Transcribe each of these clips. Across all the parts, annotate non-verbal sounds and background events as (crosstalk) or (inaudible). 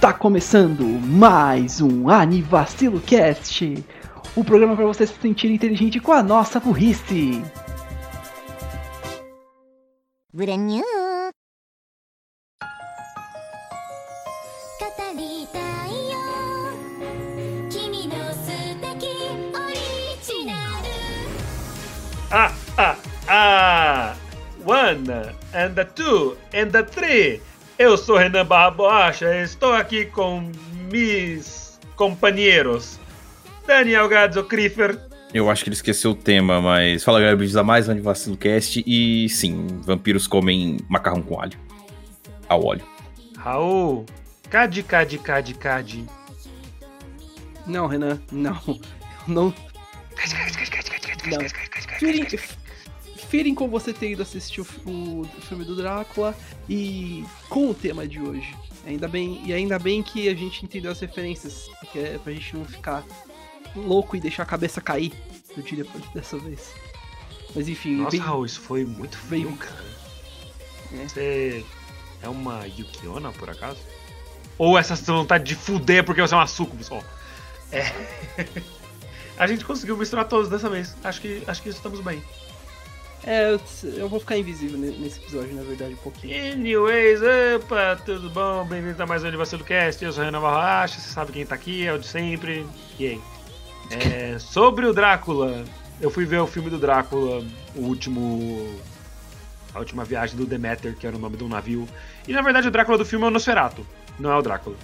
Tá começando mais um Anivacilo Cast, o programa para você se sentir inteligente com a nossa burrice. Ah, ah, ah! One, and a two, and a three. Eu sou Renan Barra Borracha e estou aqui com meus companheiros. Daniel Gadzo Kriefer, Eu acho que ele esqueceu o tema, mas fala galera, bem-vindos a mais um Anivacilo Cast e sim, vampiros comem macarrão com alho. Ao óleo. Raul, Cade, Cade, Cade, Cade. Não, Renan, não. Não. Não. Firem com você ter ido assistir o, fi- o filme do Drácula e com o tema de hoje. Ainda bem, e ainda bem que a gente entendeu as referências, que é pra gente não ficar louco e deixar a cabeça cair, eu diria por- dessa vez. Mas enfim, Nossa, bem- Raul, isso foi muito feio, bem- cara. É. Você é uma Yukiona, por acaso? Ou essa sua vontade de fuder porque você é uma sucubus? Ó, é... (laughs) A gente conseguiu misturar todos dessa vez. Acho que, acho que estamos bem. É, eu, eu vou ficar invisível ne- nesse episódio, na verdade, um pouquinho. Anyways, opa, tudo bom? Bem-vindos a mais um Anivacilo Cast. Eu sou o Renan Barracha, você sabe quem tá aqui, é o de sempre. E aí? É, sobre o Drácula, eu fui ver o filme do Drácula, o último. A última viagem do Demeter, que era o nome de um navio. E na verdade o Drácula do filme é o Nosferatu, não é o Drácula.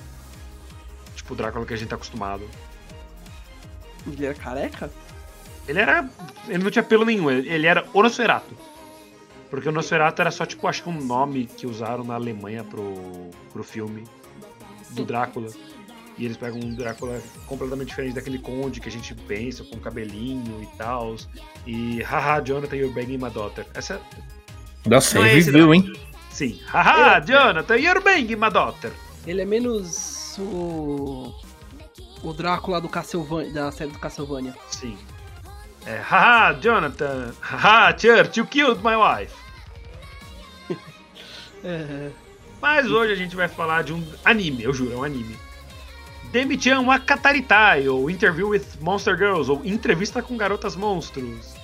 Tipo o Drácula que a gente tá acostumado. Ele era careca? Ele era. Ele não tinha pelo nenhum, ele era o Nosferatu. Porque o Nosferatu era só, tipo, acho que um nome que usaram na Alemanha pro, pro filme do Drácula. E eles pegam um Drácula completamente diferente daquele conde que a gente pensa, com cabelinho e tal. E haha, Jonathan, you're banging my daughter. Essa. Nossa, Não é hein? Sim. Haha, Jonathan, you're banging my daughter. Ele é menos o. O Drácula do Castlevania, da série do Castlevania. Sim. É, haha, Jonathan. Haha, Church, you killed my wife. (laughs) É. Mas hoje a gente vai falar de um anime, eu juro, é um anime. Demi-chan wa Kataritai, ou Interview with Monster Girls, ou Entrevista com Garotas Monstros.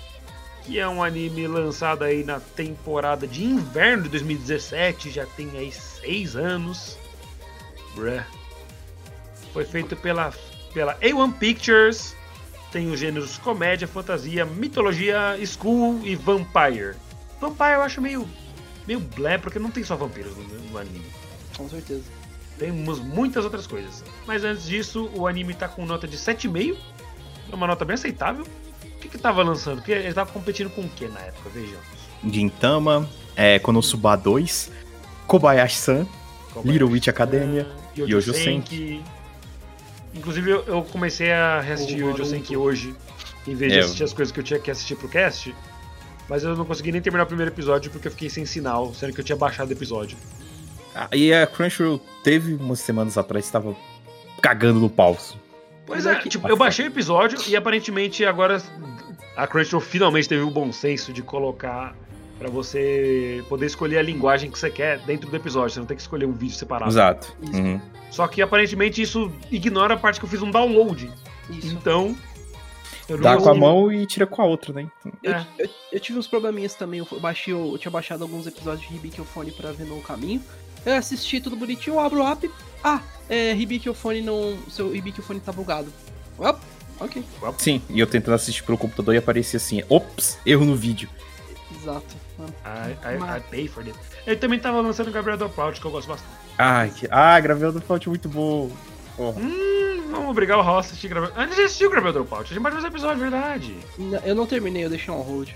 Que é um anime lançado aí na temporada de inverno de 2017, já tem aí seis anos. Bruh. Foi feito pela, pela A1 Pictures, tem os gêneros comédia, fantasia, mitologia, school e vampire. Vampire eu acho meio meio blé, porque não tem só vampiros no, no anime. Com certeza. Temos muitas outras coisas. Mas antes disso, o anime tá com nota de 7,5. É uma nota bem aceitável. O que que tava lançando? Porque ele tava competindo com o que na época? Vejamos. Gintama, é, Konosuba 2, Kobayashi-san, Little Witch Academia, Yojo Yojo Senki. Inclusive, eu- comecei a reassistir Naruto. Senki hoje, em vez de É, assistir as coisas que eu tinha que assistir pro cast. Mas eu não consegui nem terminar o primeiro episódio porque eu fiquei sem sinal, sendo que eu tinha baixado o episódio. Ah, E a Crunchyroll teve umas semanas atrás, estava cagando no pau. Pois é, é que- tipo, eu baixei o episódio e aparentemente agora a Crunchyroll finalmente teve o bom senso de colocar pra você poder escolher a linguagem que você quer dentro do episódio, você não tem que escolher um vídeo separado. Exato. Uhum. Só que aparentemente isso ignora a parte que eu fiz um download. Isso. Então, Dá com a mão e tira com a outra, né? Então, Eu, É. eu, eu tive uns probleminhas também. Eu, baixei, eu, eu tinha baixado alguns episódios de Hibikofone pra ver no caminho. Eu assisti tudo bonitinho, eu abro o app. Ah, é, Hibikofone não. Seu Hibikofone tá bugado. Well, ok, Sim, e eu tentando assistir pelo computador e aparecia assim, ops, erro no vídeo. Exato. mano. I, I, I Mas- pay for it. Ele também tava lançando o Gabriel Dropout, que eu gosto bastante. Ai, que... ah, gravei do Fault muito bom. Porra. Hum, vamos obrigar o Ross a assistir Gabriel. A gente assistiu Gabriel Dropout, a gente pode fazer episódio, verdade. N- Eu não terminei, eu deixei on hold.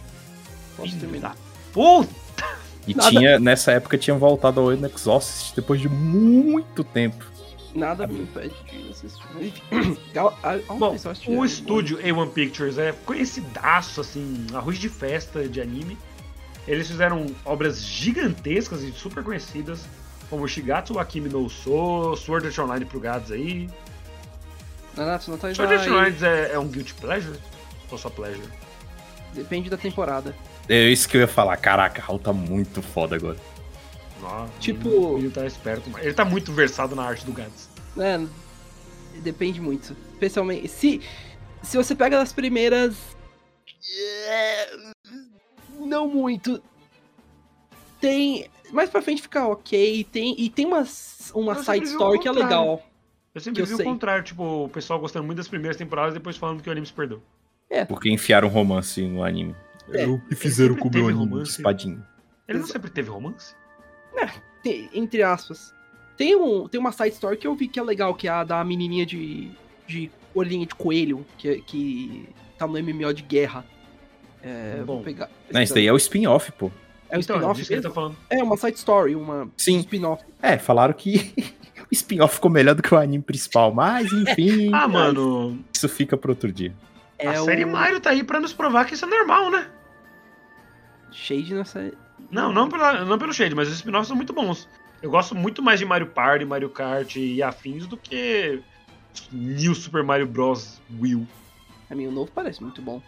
Posso terminar. Puta! E Nada- tinha, nessa época, tinha voltado ao Exhaust depois de muito tempo. Nada me impede de assistir. (coughs) Bom, o estúdio A1 Pictures é conhecidaço, assim, arroz de festa de anime. Eles fizeram obras gigantescas e super conhecidas, como Shigatsu wa Kimi no Uso, Sword Art Online pro gados aí. Nanatsu no Taizai, Sword Art Online é, é um guilty pleasure? Ou só pleasure? depende da temporada. É isso que eu ia falar. Caraca, Raul tá muito foda agora. Nossa, Tipo- o tá esperto, mas ele tá muito versado na arte do Gats. É, depende muito. Especialmente. Se, se você pega das primeiras. é, Não muito. Tem. Mais pra frente fica ok. Tem, e tem uma, uma Eu side story que é legal. Eu sempre Que eu vi o sei. contrário, tipo, o pessoal gostando muito das primeiras temporadas e depois falando que o anime se perdeu. Porque enfiaram romance no anime. É. o que fizeram com o meu anime romance. espadinha. Ele não sempre teve romance? Tem- entre aspas. Tem, um, tem uma side story que eu vi que é legal, que é a da menininha de, de orelhinha de coelho, que, que tá no MMO de guerra. É, Bom. vou pegar. Não, isso daí é o spin-off, pô. É um então, é spin-off que ele tá falando. É uma side story, uma Sim. spin-off. É, falaram que (laughs) o spin-off ficou melhor do que o anime principal, mas enfim. (laughs) Ah, mano, Isso fica pra outro dia. É a o série Mario tá aí pra nos provar que isso é normal, né? Shade nessa. Não, não, pela, não pelo shade, mas os spin-offs são muito bons. Eu gosto muito mais de Mario Party, Mario Kart e afins do que New Super Mario Bros. Wii. A mim, o novo parece muito bom.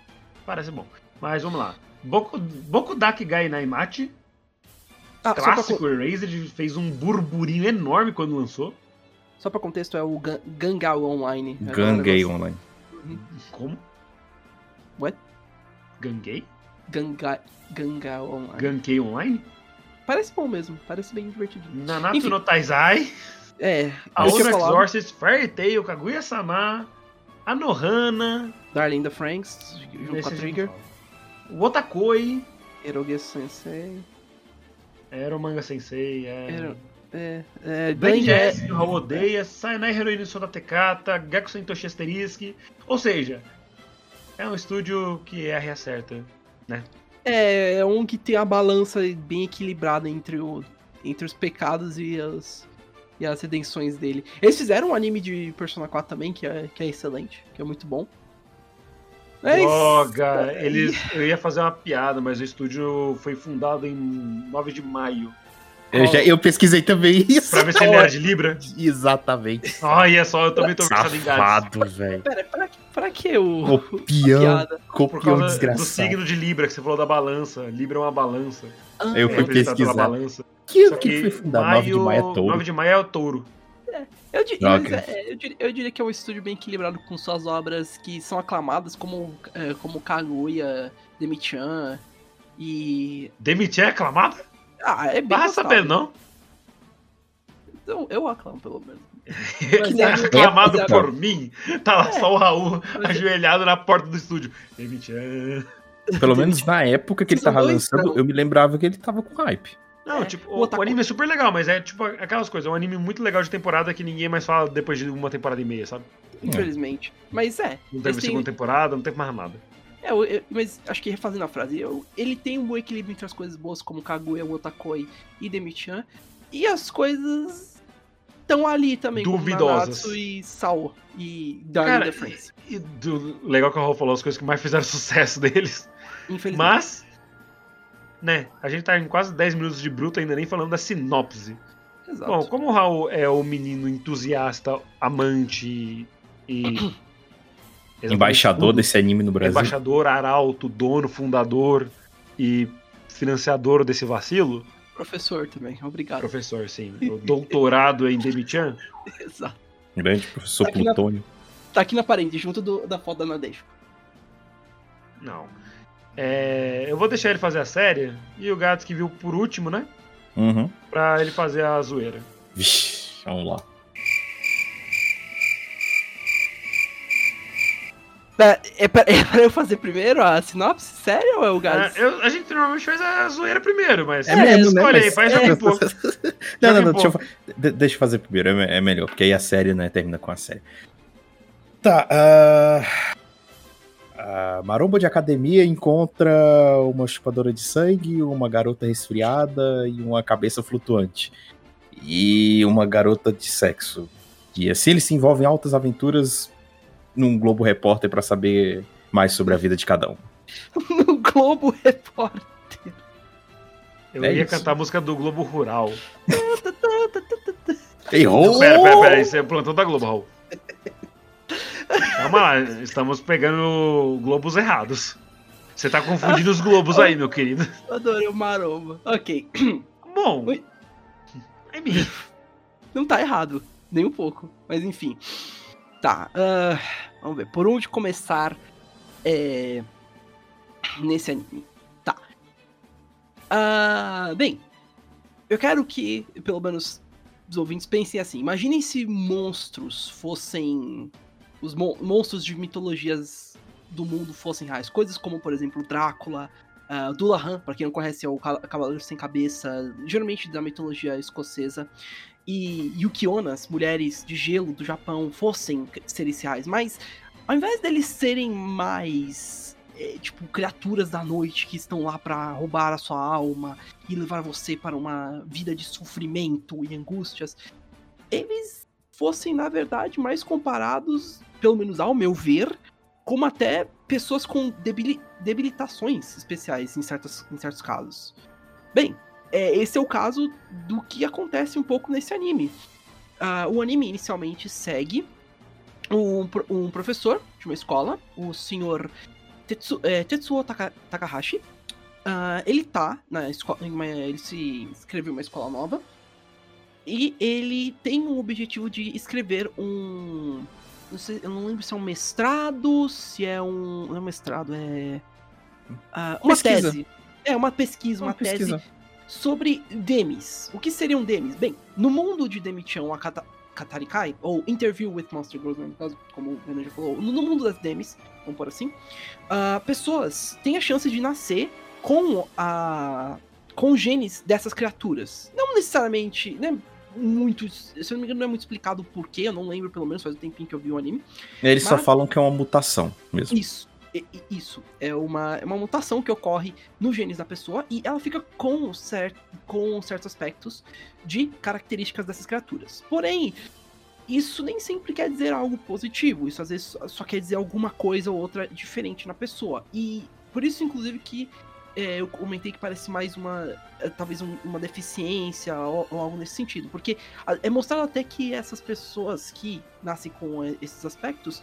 Parece bom. Mas vamos lá. Boku, Boku Dakigai Naimachi, Ah, pra, clássico Erased, fez um burburinho enorme quando lançou. só pra contexto, é o Gan- Gangal Online. Gangay Online. Como? What? Gangay? Ganga, Gangal Online. Gankei Online? Parece bom mesmo, parece bem divertido. Nanatsu Enfim. no Taizai, É, A falado, Exorcist, Fairy Tail, Kaguya-sama, a Nohana, Darling the Franks, junto com a Trigger, o Otakoi, Eroge Sensei, era o Manga Sensei, é... Ero- é, é, o Raul odeia, Sainai Heroine Soda Tekata, Gaku Sentoshi Asterisk, ou seja, é um estúdio que erra e acerta. É, é um que tem a balança bem equilibrada entre, o, entre os pecados e as, e as redenções dele. Eles fizeram um anime de Persona 4 também, que é, que é excelente, que é muito bom. Mas- Droga, (laughs) eles, eu ia fazer uma piada, mas o estúdio foi fundado em 9 de maio. Eu, já, eu pesquisei também isso. Pra ver se ele era de Libra. Exatamente. Olha só, eu também tô versado em gatos. Safado, velho. Pera, pra, pra que o. (laughs) Copião. causa do desgraçado. signo de Libra, que você falou da balança. Libra é uma balança. Ah, Eu É fui pesquisar. balança. Que, Só que que foi fundado? 9 de maio é touro. 9 de maio é o touro. Eu, di- Droga. mas, é, eu diria, eu diria que é um estúdio bem equilibrado com suas obras que são aclamadas, como, é, como Kaguya, Demi-chan e. Demitir é aclamado? Ah, é bem gostável. saber, não. Eu, eu aclamo, pelo menos. Que é- aclamado é- por mim. Tá lá É. só o Raul Mas- ajoelhado na porta do estúdio. Demitir. Pelo menos na época que ele tava lançando, eu me lembrava que ele tava com hype. Não, É, tipo, o o, anime é super legal, mas é tipo aquelas coisas. É um anime muito legal de temporada que ninguém mais fala depois de uma temporada e meia, sabe? Infelizmente. Mas é. Não teve segunda temporada, não teve mais nada. É, eu- eu- mas acho que refazendo a frase, eu- ele tem um bom equilíbrio entre as coisas boas, como Kaguya, Otakoi e Demi-chan, e as coisas estão ali também, Duvidosas. e Sao e Darling Cara, the Franks. E do, legal que o Raul falou as coisas que mais fizeram (laughs) sucesso deles. Infelizmente. Mas, né, a gente tá em quase 10 minutos de bruto ainda nem falando da sinopse. Exato. Bom, como o Raul é o menino entusiasta, amante e. (clears throat) Embaixador tudo, desse anime no Brasil. Embaixador, arauto, dono, fundador e financiador desse vacilo, Professor também, obrigado. professor, sim, o doutorado em Demi-chan, (laughs) Exato. Grande professor Tá aqui na- Plutônio. Tá aqui na parede, junto do- da foto da Nadeshko. não. É, eu vou deixar ele fazer a série e o Gato que viu por último, né? Uhum. Pra ele fazer a zoeira. Vixe, vamos lá. É, é, pra, (laughs) é pra eu fazer primeiro a sinopse? Sério ou é o? É, eu- a gente normalmente faz a zoeira primeiro, mas É mesmo, né? aí, faz é, jogo pouco. (laughs) Não, não, não, deixa eu, deixa eu fazer primeiro, é, é melhor, porque aí a série, né, termina com a série. Tá, ah, a maromba de academia encontra uma chupadora de sangue, uma garota resfriada e uma cabeça flutuante. E uma garota de sexo. E assim eles se envolvem em altas aventuras num Globo Repórter pra saber mais sobre a vida de cada um. (laughs) No Globo Repórter. Eu É ia isso. cantar a música do Globo Rural. Errou! Pera, pera, pera, isso é o plantão da Globo, Raul. Calma lá, estamos pegando globos errados. Você tá confundindo os globos aí, meu querido. Adorei o Maromba. Ok. Bom, mean, Não tá errado, nem um pouco. Mas enfim. Tá. ah, vamos ver. Por onde começar é, nesse anime? Tá. Ah, bem, eu quero que, pelo menos, os ouvintes pensem assim. Imaginem se monstros fossem. Os mon- monstros de mitologias do mundo fossem reais. Coisas como, por exemplo, Drácula, uh, Dullahan, pra quem não conhece, é o ca- Cavaleiro Sem Cabeça, geralmente da mitologia escocesa e Yukionas, mulheres de gelo do Japão, fossem seres mas ao invés deles serem mais é, tipo criaturas da noite que estão lá pra roubar a sua alma e levar você para uma vida de sofrimento e angústias, eles fossem na verdade mais comparados, pelo menos ao meu ver, como até pessoas com debili- debilitações especiais em, certos em certos casos. Bem, é, esse é o caso do que acontece um pouco nesse anime. Ah, o anime inicialmente segue um, um professor de uma escola, o senhor Tetsu, é, Tetsuo Taka- Takahashi. Ah, ele tá na escola. Ele se inscreveu em uma escola nova. E ele tem o objetivo de escrever um. Não sei, eu não lembro se é um mestrado, se é um. Não é um mestrado, é. ah, uma Pesquisa. tese. É, uma pesquisa, uma, Uma pesquisa. tese sobre demis. O que seriam demis? Bem, no mundo de Demi-chan, a Kata Katarikai, ou Interview with Monster Girls, no caso, como o Renan já falou, no mundo das demis, vamos por assim, ah, pessoas têm a chance de nascer com a com genes dessas criaturas. Não necessariamente, né, muito, se eu não me engano, não é muito explicado o porquê, eu não lembro, pelo menos faz um tempinho que eu vi o anime. Eles só Mas- falam que é uma mutação mesmo. Isso. Isso. É uma, é uma mutação que ocorre nos genes da pessoa e ela fica com, cer com certos aspectos de características dessas criaturas. Porém, isso nem sempre quer dizer algo positivo. Isso às vezes só- quer dizer alguma coisa ou outra diferente na pessoa. E por isso, inclusive, que é, eu comentei que parece mais uma. é, talvez um- uma deficiência ou, ou algo nesse sentido. Porque é mostrado até que essas pessoas que nascem com é, esses aspectos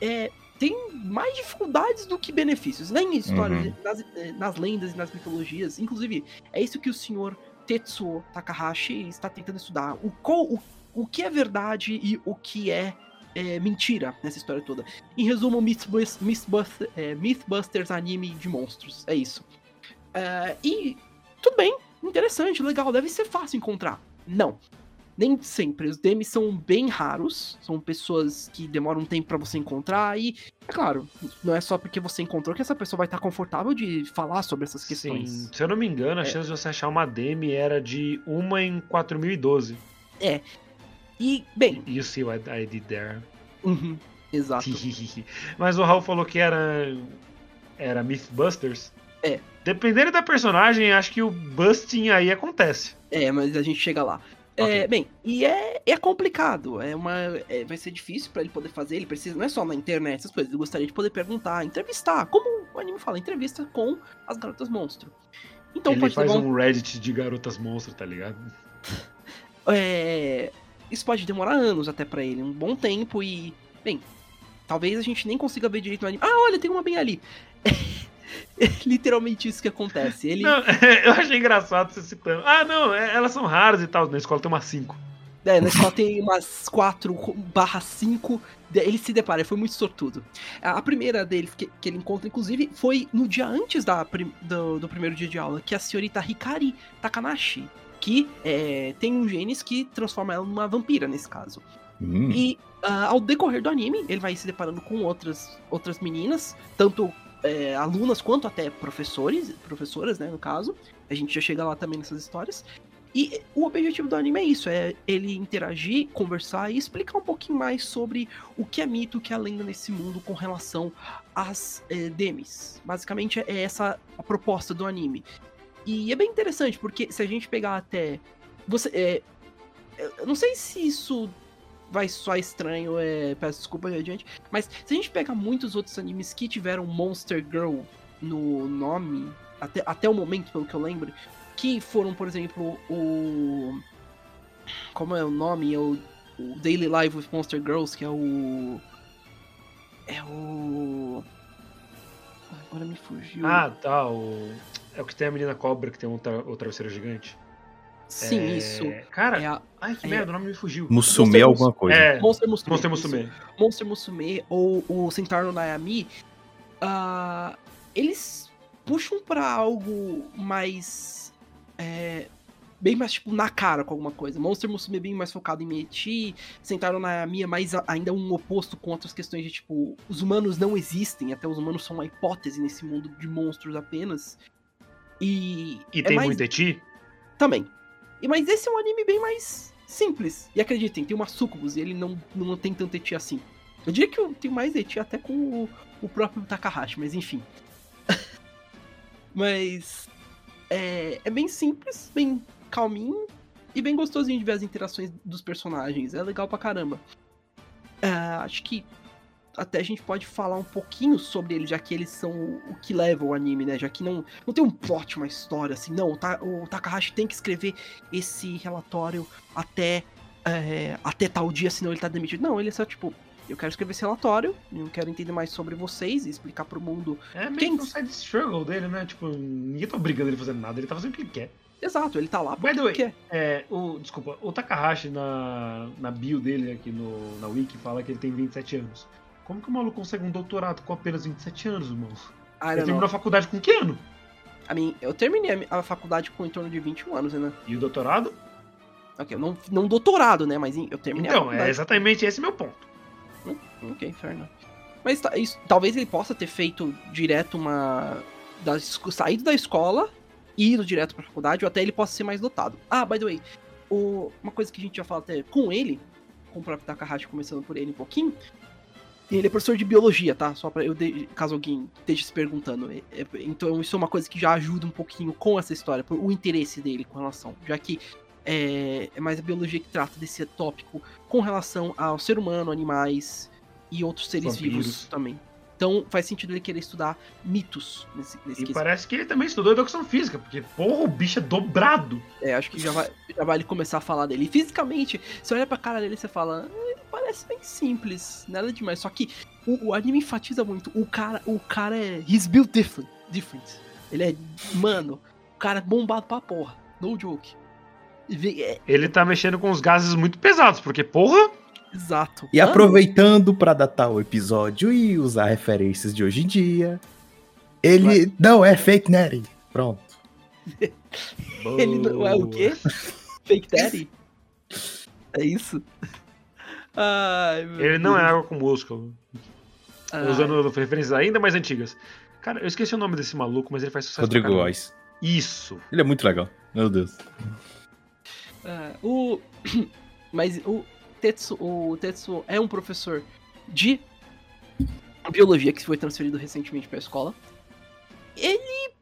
é, tem mais dificuldades do que benefícios. Nem em histórias, Uhum. nas, eh, nas lendas e nas mitologias. Inclusive, é isso que o senhor Tetsuo Takahashi está tentando estudar. O, qual- o, o que é verdade e o que é, eh, mentira nessa história toda. Em resumo, Mythbusters, Mythbusters, eh, Mythbusters anime de monstros. É isso. Eh, e tudo bem, interessante, legal, deve ser fácil encontrar. Não. Nem sempre. Os demis são bem raros. São pessoas que demoram um tempo pra você encontrar. E, é claro, não é só porque você encontrou que essa pessoa vai estar confortável de falar sobre essas questões. sim, se eu não me engano, a É. chance de você achar uma Demi era de uma em 4012. E, bem, You see what I did there. uhum, exato. (laughs) Mas o Raul falou que era. Era Mythbusters. É. Dependendo da personagem, acho que o busting aí acontece. É, mas a gente chega lá. Ok. É, bem, e é, é complicado. É uma, é, vai ser difícil pra ele poder fazer. Ele precisa, não é só na internet, essas coisas. Ele gostaria de poder perguntar, entrevistar, como o anime fala, entrevista com as garotas monstro. Então Ele pode faz um um Reddit de garotas monstro, tá ligado? (laughs) É, isso pode demorar anos até pra ele, um bom tempo e, bem, talvez a gente nem consiga ver direito no anime. Ah, olha, tem uma bem ali. (laughs) É literalmente isso que acontece. Ele, Não, (laughs) eu achei engraçado você citando. Ah, não, é- elas são raras e tal. Na escola tem umas 5. é, na escola tem umas 4 barra 5, ele se depara, ele foi muito sortudo. A primeira dele que, que ele encontra, inclusive, foi no dia antes da, do, do primeiro dia de aula, que é a senhorita Hikari Takanashi, que é, tem um genes que transforma ela numa vampira, nesse caso. Hum. E ah, ao decorrer do anime, ele vai se deparando com outras, outras meninas, tanto é, alunas quanto até professores, professoras, né, no caso. A gente já chega lá também nessas histórias. E o objetivo do anime é isso, é ele interagir, conversar e explicar um pouquinho mais sobre o que é mito, o que é lenda nesse mundo com relação às é, demis. Basicamente é essa a proposta do anime. E é bem interessante, porque se a gente pegar até. Você. É, eu não sei se isso vai soar estranho, é, peço desculpa adiante. Mas se a gente pegar muitos outros animes que tiveram Monster Girl no nome, até, até o momento, pelo que eu lembro, que foram, por exemplo, o. Como é o nome? É o, o Daily Life with Monster Girls, que é o. É o. Agora me fugiu. Ah, tá. O... É o que tem a menina cobra que tem um, tra... o travesseiro gigante. Sim, É, isso. Cara, É a ai que é- merda, o nome me fugiu. Musume Monster alguma coisa. É, Monster Musume. Monster isso. Musume. Monster Musume ou o Centauro no Nayami, ah, eles puxam pra algo mais. é, bem mais, tipo, na cara com alguma coisa. Monster Musume é bem mais focado em Mechi, Centauro no Nayami é mais a- ainda um oposto com outras questões de, tipo, os humanos não existem, até os humanos são uma hipótese nesse mundo de monstros apenas. E. E é tem mais- muito eti? Também. E, mas esse é um anime bem mais simples. E acreditem, tem uma sucubus e ele não, não tem tanto eti assim. Eu diria que eu tenho mais eti até com o, o próprio Takahashi, mas enfim. (laughs) mas é, é bem simples, bem calminho e bem gostosinho de ver as interações dos personagens. É legal pra caramba. Ah, acho que até a gente pode falar um pouquinho sobre eles, já que eles são o o que leva o anime, né? Já que não, não tem um plot, uma história assim. Não, o, Ta- o Takahashi tem que escrever esse relatório até, é, até tal dia, senão ele tá demitido. Não, ele é só tipo, eu quero escrever esse relatório, eu quero entender mais sobre vocês e explicar pro mundo. É meio Quem- que um side struggle dele, né? Tipo, ninguém tá obrigando ele a fazer nada, ele tá fazendo o que ele quer. Exato, ele tá lá By the way, porque é, o, desculpa, o Takahashi na, na bio dele aqui no, na wiki fala que ele tem 27 anos. Como que o maluco consegue um doutorado com apenas 27 anos, irmão? I Ele terminou know. a faculdade com que ano? A mim, eu terminei a faculdade com em torno de 21 anos, né? E o doutorado? Ok, não, não doutorado, né? Mas eu terminei a Então, é faculdade. exatamente esse meu ponto. Ok, fair enough. Mas isso- talvez ele possa ter feito direto uma. Da, saído da escola e ido direto pra faculdade, ou até ele possa ser mais dotado. Ah, by the way, o- uma coisa que a gente já fala até com ele, com o próprio Takahashi, começando por ele um pouquinho. Ele é professor de biologia, tá? Só pra eu, de- caso alguém esteja se perguntando. É- é- então, isso é uma coisa que já ajuda um pouquinho com essa história, por- o interesse dele com relação. Já que é, é mais a biologia que trata desse tópico com relação ao ser humano, animais e outros seres Vampiros. vivos também. Então faz sentido ele querer estudar mitos nesse, nesse E quesito. parece que ele também estudou educação física, porque, porra, o bicho é dobrado. É, acho que já vai, já vai ele começar a falar dele. E fisicamente, você olha pra cara dele e você fala, "Ah, ele parece bem simples, nada demais. Só que o, o anime enfatiza muito. O cara, o cara é. He's built different. different. Ele é. Mano, o cara é bombado pra porra. No joke. É, Ele tá mexendo com os gases muito pesados, porque, porra, exato. E Mano, aproveitando pra datar o episódio e usar referências de hoje em dia, ele não é fake Nettie. Pronto. (laughs) Ele não é o quê? (laughs) Fake Daddy? É isso? Ai, meu Ele não é água com músculo. Ai, Usando referências ainda mais antigas. Cara, eu esqueci o nome desse maluco, mas ele faz sucesso. Rodrigo. Góes. Isso. Ele é muito legal. Meu Deus. ah, o... (clears throat) Mas o Tetsu, o Tetsu é um professor de biologia que foi transferido recentemente pra escola. Ele...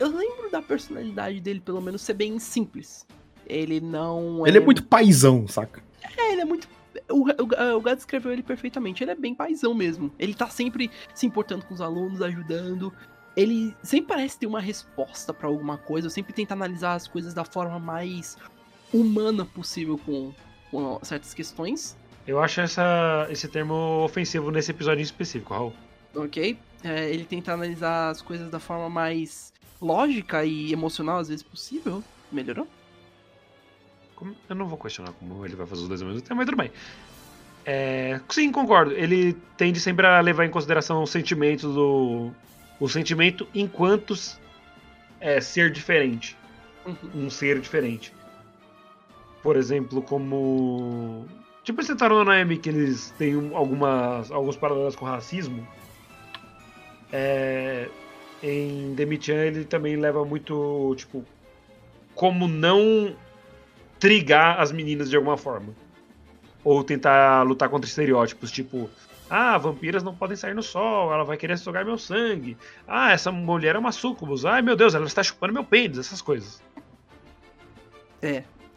Eu lembro da personalidade dele, pelo menos, ser bem simples. Ele não Ele é muito paizão, saca? É, ele é muito. O, o, o Gad escreveu ele perfeitamente. Ele é bem paizão mesmo. Ele tá sempre se importando com os alunos, ajudando. Ele sempre parece ter uma resposta pra alguma coisa. Sempre tenta analisar as coisas da forma mais humana possível com certas questões. Eu acho essa, esse termo ofensivo nesse episódio em específico, Raul. Ok? É, ele tenta analisar as coisas da forma mais lógica e emocional, às vezes possível. Melhorou? Como- Eu não vou questionar como ele vai fazer os dois ao mesmo tempo, mas tudo bem. É, sim, concordo. Ele tende sempre a levar em consideração os sentimentos do. O sentimento enquanto é, ser diferente. Uhum. Um ser diferente. Por exemplo, como. Tipo esse Taro no Naemi, que eles têm um- algumas, alguns paralelos com racismo. É, em Demi-chan ele também leva muito, tipo, como não trigar as meninas de alguma forma. Ou tentar lutar contra estereótipos, tipo, ah, vampiras não podem sair no sol, ela vai querer sugar meu sangue. Ah, essa mulher é uma sucubus. Ai, meu Deus, ela está chupando meu pênis, essas coisas.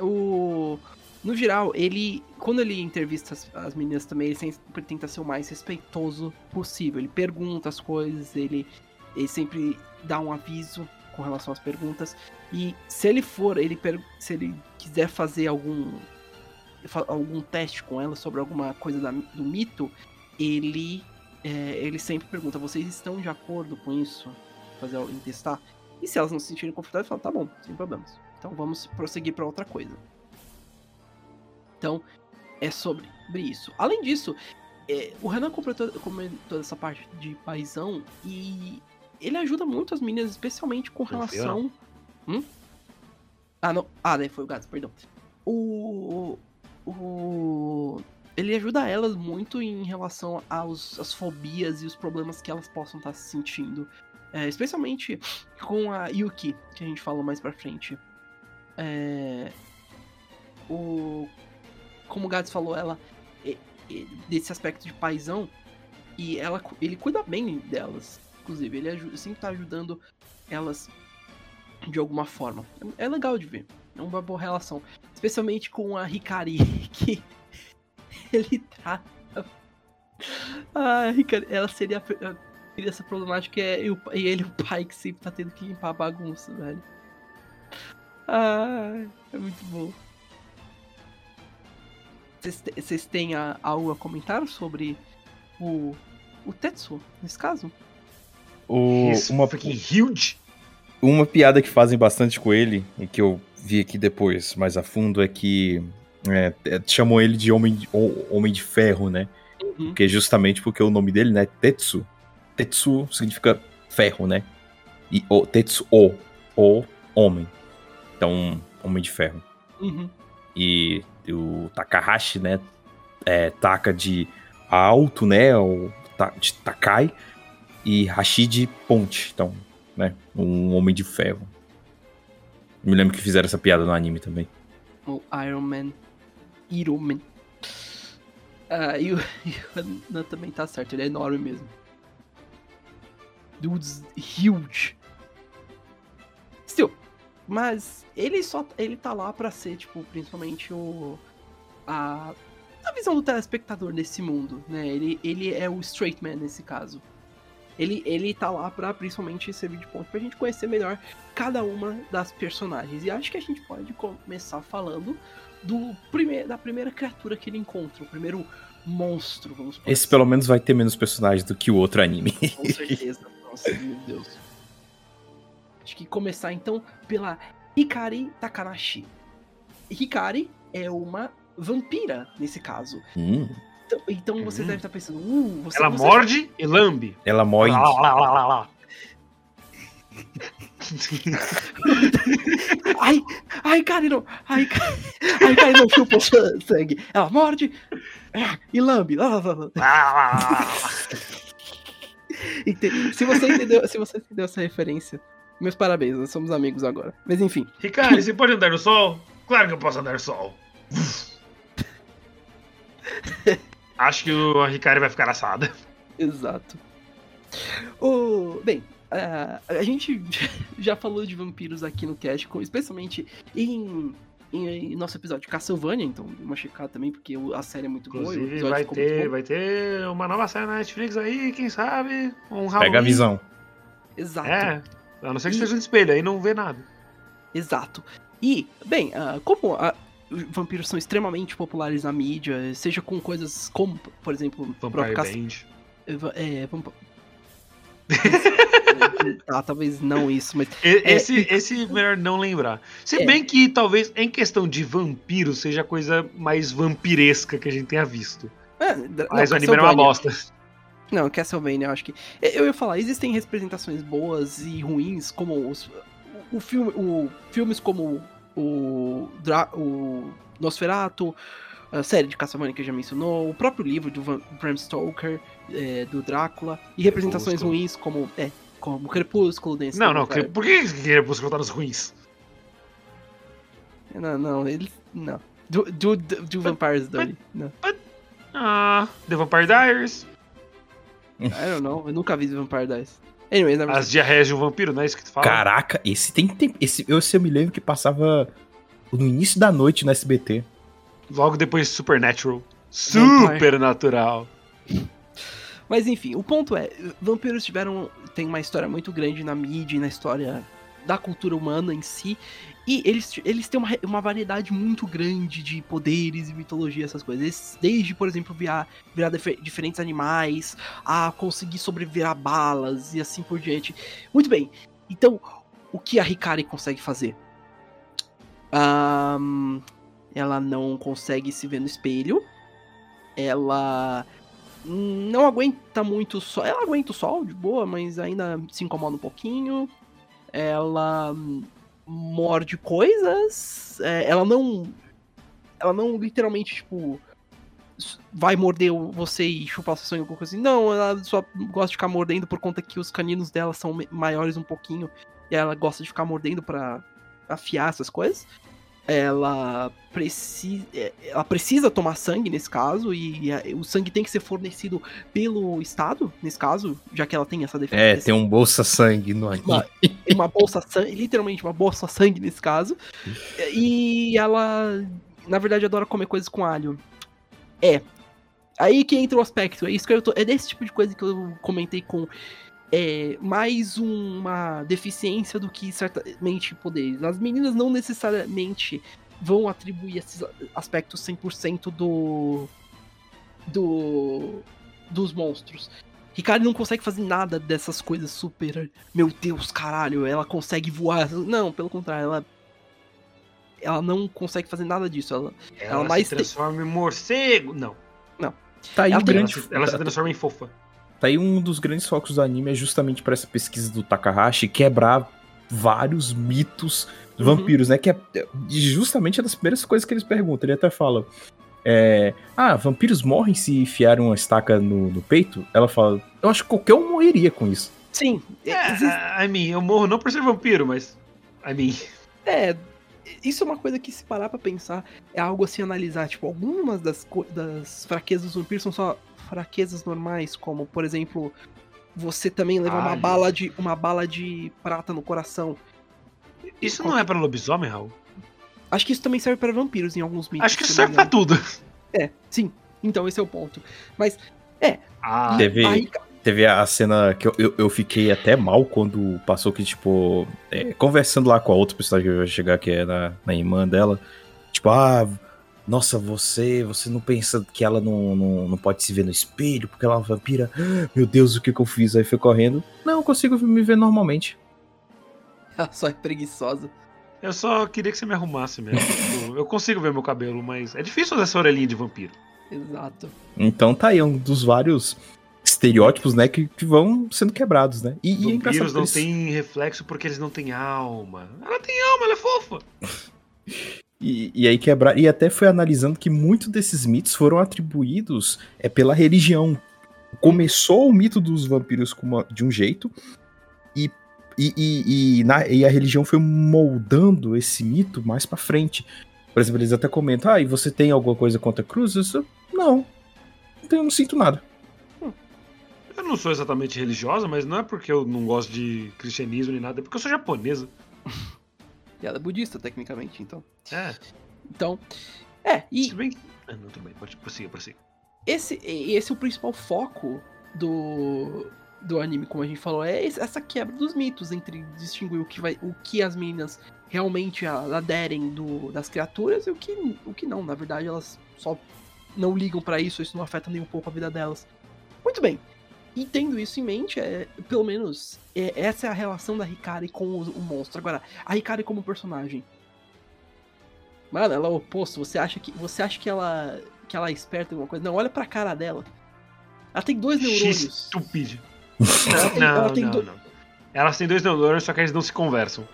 O. No geral, ele. Quando ele entrevista as, as meninas também, ele sempre tenta ser o mais respeitoso possível. Ele pergunta as coisas, ele, ele sempre dá um aviso com relação às perguntas. E se ele for, ele se ele quiser fazer algum. algum teste com ela sobre alguma coisa da- do mito, ele. é, ele sempre pergunta, vocês estão de acordo com isso? Fazer testar? E se elas não se sentirem confortáveis, fala, tá bom, sem problemas. Então vamos prosseguir para outra coisa. Então, é sobre isso. Além disso, é, o Renan completou, comentou essa parte de paisão e ele ajuda muito as meninas, especialmente com relação. Hum? Ah, não. Ah, né, foi o Gato, perdão. O. O. Ele ajuda elas muito em relação aos, às fobias e os problemas que elas possam estar se sentindo. É, especialmente com a Yuki, que a gente fala mais pra frente. É, o, como o Gads falou, ela e- e- desse aspecto de paisão e ela, ele cuida bem delas. Inclusive, ele aju- sempre tá ajudando elas de alguma forma. É, é legal de ver. É uma boa relação. Especialmente com a Hikari, (laughs) que ele trata. A Hikari, ela seria a criança problemática é- e ele, o pai, que sempre tá tendo que limpar a bagunça, velho. Ah, é muito bom. Vocês têm a- algo a comentar sobre o, o Tetsuo, nesse caso? O- uma, freaking huge. uma piada que fazem bastante com ele, e que eu vi aqui depois, mais a fundo, é que é, é, chamam ele de homem de, Ho- homem de ferro, né? Uhum. Porque justamente porque o nome dele, né, Tetsu. Tetsu significa ferro, né? E o Tetsu o, o homem. Então, homem de ferro. Uhum. E o Takahashi, né, é, taca de alto, né, o de Takai, e Hashi de ponte, então, né, um homem de ferro. Me lembro que fizeram essa piada no anime também. O Iron Man. Iron Man. Ah, e o, (laughs) e o também tá certo, ele é enorme mesmo. Dude's huge. Mas ele só ele tá lá pra ser, tipo, principalmente o a a visão do telespectador nesse mundo, né? Ele, ele é o straight man nesse caso. Ele, ele tá lá pra principalmente servir de ponto pra gente conhecer melhor cada uma das personagens. E acho que a gente pode começar falando do prime da primeira criatura que ele encontra, o primeiro monstro, vamos Esse assim. pelo menos vai ter menos personagens do que o outro anime. Com certeza. Nossa, meu Deus. Acho que começar então pela Hikari Takanashi. Hikari é uma vampira nesse caso. Hum, Então, então você Hum. deve estar pensando, uh, você Ela você- morde (laughs) e lambe. ela morre. Lá, lá, lá, lá, lá. (laughs) Ai, ai, Kari não. Ai, Kari, ai, Kari não chupa (laughs) sangue. Ela morde ah, e lambe. Se você entendeu, se você entendeu essa referência, meus parabéns, nós somos amigos agora. Mas enfim, Ricardo, você pode andar no sol? Claro que eu posso andar no sol. (laughs) Acho que o Ricardo vai ficar assada. exato. O, bem, ah, a gente (laughs) já falou de vampiros aqui no cast, especialmente em, em, em nosso episódio de Castlevania, então uma checada também, porque a série é muito boa. Inclusive, episódio vai ter, vai ter uma nova série na Netflix aí, quem sabe? Um Halloween. Pega a visão. Exato. É, a não ser que E- esteja no espelho, aí não vê nada. Exato. E, bem, ah, como ah, os vampiros são extremamente populares na mídia, seja com coisas como, por exemplo, Vampire Band. É, va- É, vamp... tá, (laughs) talvez não isso, mas. E- Esse, esse melhor não lembrar. Se É. bem que talvez em questão de vampiro seja a coisa mais vampiresca que a gente tenha visto. É, Mas não, o anime era uma bosta. Não, Castlevania, eu acho que. Eu ia falar, existem representações boas e ruins, como os. O filme, o, filmes como o, Dra, o Nosferatu, a série de Castlevania que já mencionou, o próprio livro do Van- Bram Stoker, é, do Drácula, e representações Crepúsculo. ruins como, é, como Crepúsculo, Dance Não, não, Vampire. que- por que Crepúsculo tá nos ruins? Não, não, ele. Não. Do, do, do, do Vampires. Não. Ah, The Vampire Diaries. I don't know, eu nunca vi Vampire Diaries. Anyways, na As diarreias de um vampiro, não é isso que tu fala? Caraca, esse tem tempo. Esse, eu, esse eu me lembro que passava no início da noite no SBT. Logo depois de Supernatural. Supernatural. Mas enfim, o ponto é, vampiros tiveram tem uma história muito grande na mídia e na história da cultura humana em si, e eles, eles têm uma, uma variedade muito grande de poderes e mitologia, essas coisas. Desde, por exemplo, virar, virar dife- diferentes animais, a conseguir sobreviver a balas e assim por diante. Muito bem, então, o que a Hikari consegue fazer? Ahn, ela não consegue se ver no espelho. Ela não aguenta muito sol. Ela aguenta o sol de boa, mas ainda se incomoda um pouquinho. Ela morde coisas. É, ela não. Ela não literalmente, tipo. Vai morder você e chupar seu sangue ou alguma coisa assim. Não, ela só gosta de ficar mordendo por conta que os caninos dela são maiores um pouquinho. E ela gosta de ficar mordendo pra afiar essas coisas. Ela precisa, ela precisa tomar sangue nesse caso, e a- o sangue tem que ser fornecido pelo Estado, nesse caso, já que ela tem essa É, defesa. tem um bolsa sangue no anime. Uma- uma bolsa sangue, literalmente uma bolsa sangue nesse caso. E ela, na verdade, adora comer coisas com alho. É. Aí que entra o aspecto. É isso que eu tô. É desse tipo de coisa que eu comentei com. É mais uma deficiência do que certamente poderes. As meninas não necessariamente vão atribuir esses aspectos 100% do. do. dos monstros. Ricardo não consegue fazer nada dessas coisas super. Meu Deus, caralho, ela consegue voar. Não, pelo contrário, ela. Ela não consegue fazer nada disso. Ela, Ela, Ela mais se tem- transforma em morcego. Não. Tá aí, Ela Ela grande, se, ela se transforma em fofa. Tá aí um dos grandes focos do anime é justamente para essa pesquisa do Takahashi quebrar vários mitos de Uhum. vampiros, né? Que é é justamente uma das primeiras coisas que eles perguntam. Ele até fala: é, Ah, vampiros morrem se enfiarem uma estaca no, no peito? Ela fala: Eu acho que qualquer um morreria com isso. sim, É, existe- I mean, eu morro não por ser vampiro, mas. I mean. É, isso é uma coisa que se parar pra pensar, é algo a se analisar. Tipo, algumas das, das fraquezas dos vampiros são só fraquezas normais, como, por exemplo, você também levar uma Alho. bala, de, uma bala de prata no coração. Isso não é pra lobisomem, Raul? Acho que isso também serve para vampiros em alguns mitos. Acho que isso serve pra tudo. É, sim. Então esse é o ponto. Mas, Ah, Teve- aí, Teve a cena que eu, eu, eu fiquei até mal quando passou que, tipo, é, conversando lá com a outra personagem que vai chegar, que é na, na irmã dela. Tipo, ah, nossa, você você não pensa que ela não, não, não pode se ver no espelho porque ela é uma vampira? (gasps) Meu Deus, o que, que eu fiz? Aí foi correndo. Não, eu consigo me ver normalmente. ela só é preguiçosa. eu só queria que você me arrumasse mesmo. (laughs) Tipo, eu consigo ver meu cabelo, mas é difícil fazer essa orelhinha de vampiro. Exato. Então tá aí, um dos vários estereótipos, né, que, que vão sendo quebrados, né? E, e é Vampiros não eles- têm reflexo porque eles não têm alma. Ela tem alma, ela é fofa. (laughs) E, e aí quebrar. E até foi analisando que muitos desses mitos foram atribuídos é, pela religião. Começou o mito dos vampiros uma- de um jeito, e, e, e, e na- e a religião foi moldando esse mito mais pra frente. Por exemplo, eles até comentam: ah, e você tem alguma coisa contra cruzes? Eu, não. Então eu não sinto nada. Eu não sou exatamente religiosa, mas não é porque eu não gosto de cristianismo nem nada, é porque eu sou japonesa. (laughs) E ela é budista, tecnicamente, então. É, Então. É, e se bem que. Ah, não, tudo bem, pode prossiga, prossiga. esse, esse é o principal foco do, do anime, como a gente falou, é essa quebra dos mitos entre distinguir o que, vai, o que as meninas realmente aderem do, das criaturas e o que, o que não. Na verdade, elas só não ligam pra isso, isso não afeta nem um pouco a vida delas. Muito bem. E tendo isso em mente, é, pelo menos, é, essa é a relação da Hikari com o, o monstro. Agora, a Hikari como personagem. Mano, ela é o oposto. Você acha que, você acha que ela que ela é esperta em alguma coisa? Não, olha pra cara dela. Ela tem dois neurônios. (laughs) Estúpido. Tem- Não, ela não, tem não, do- não. Elas têm dois neurônios, só que eles não se conversam.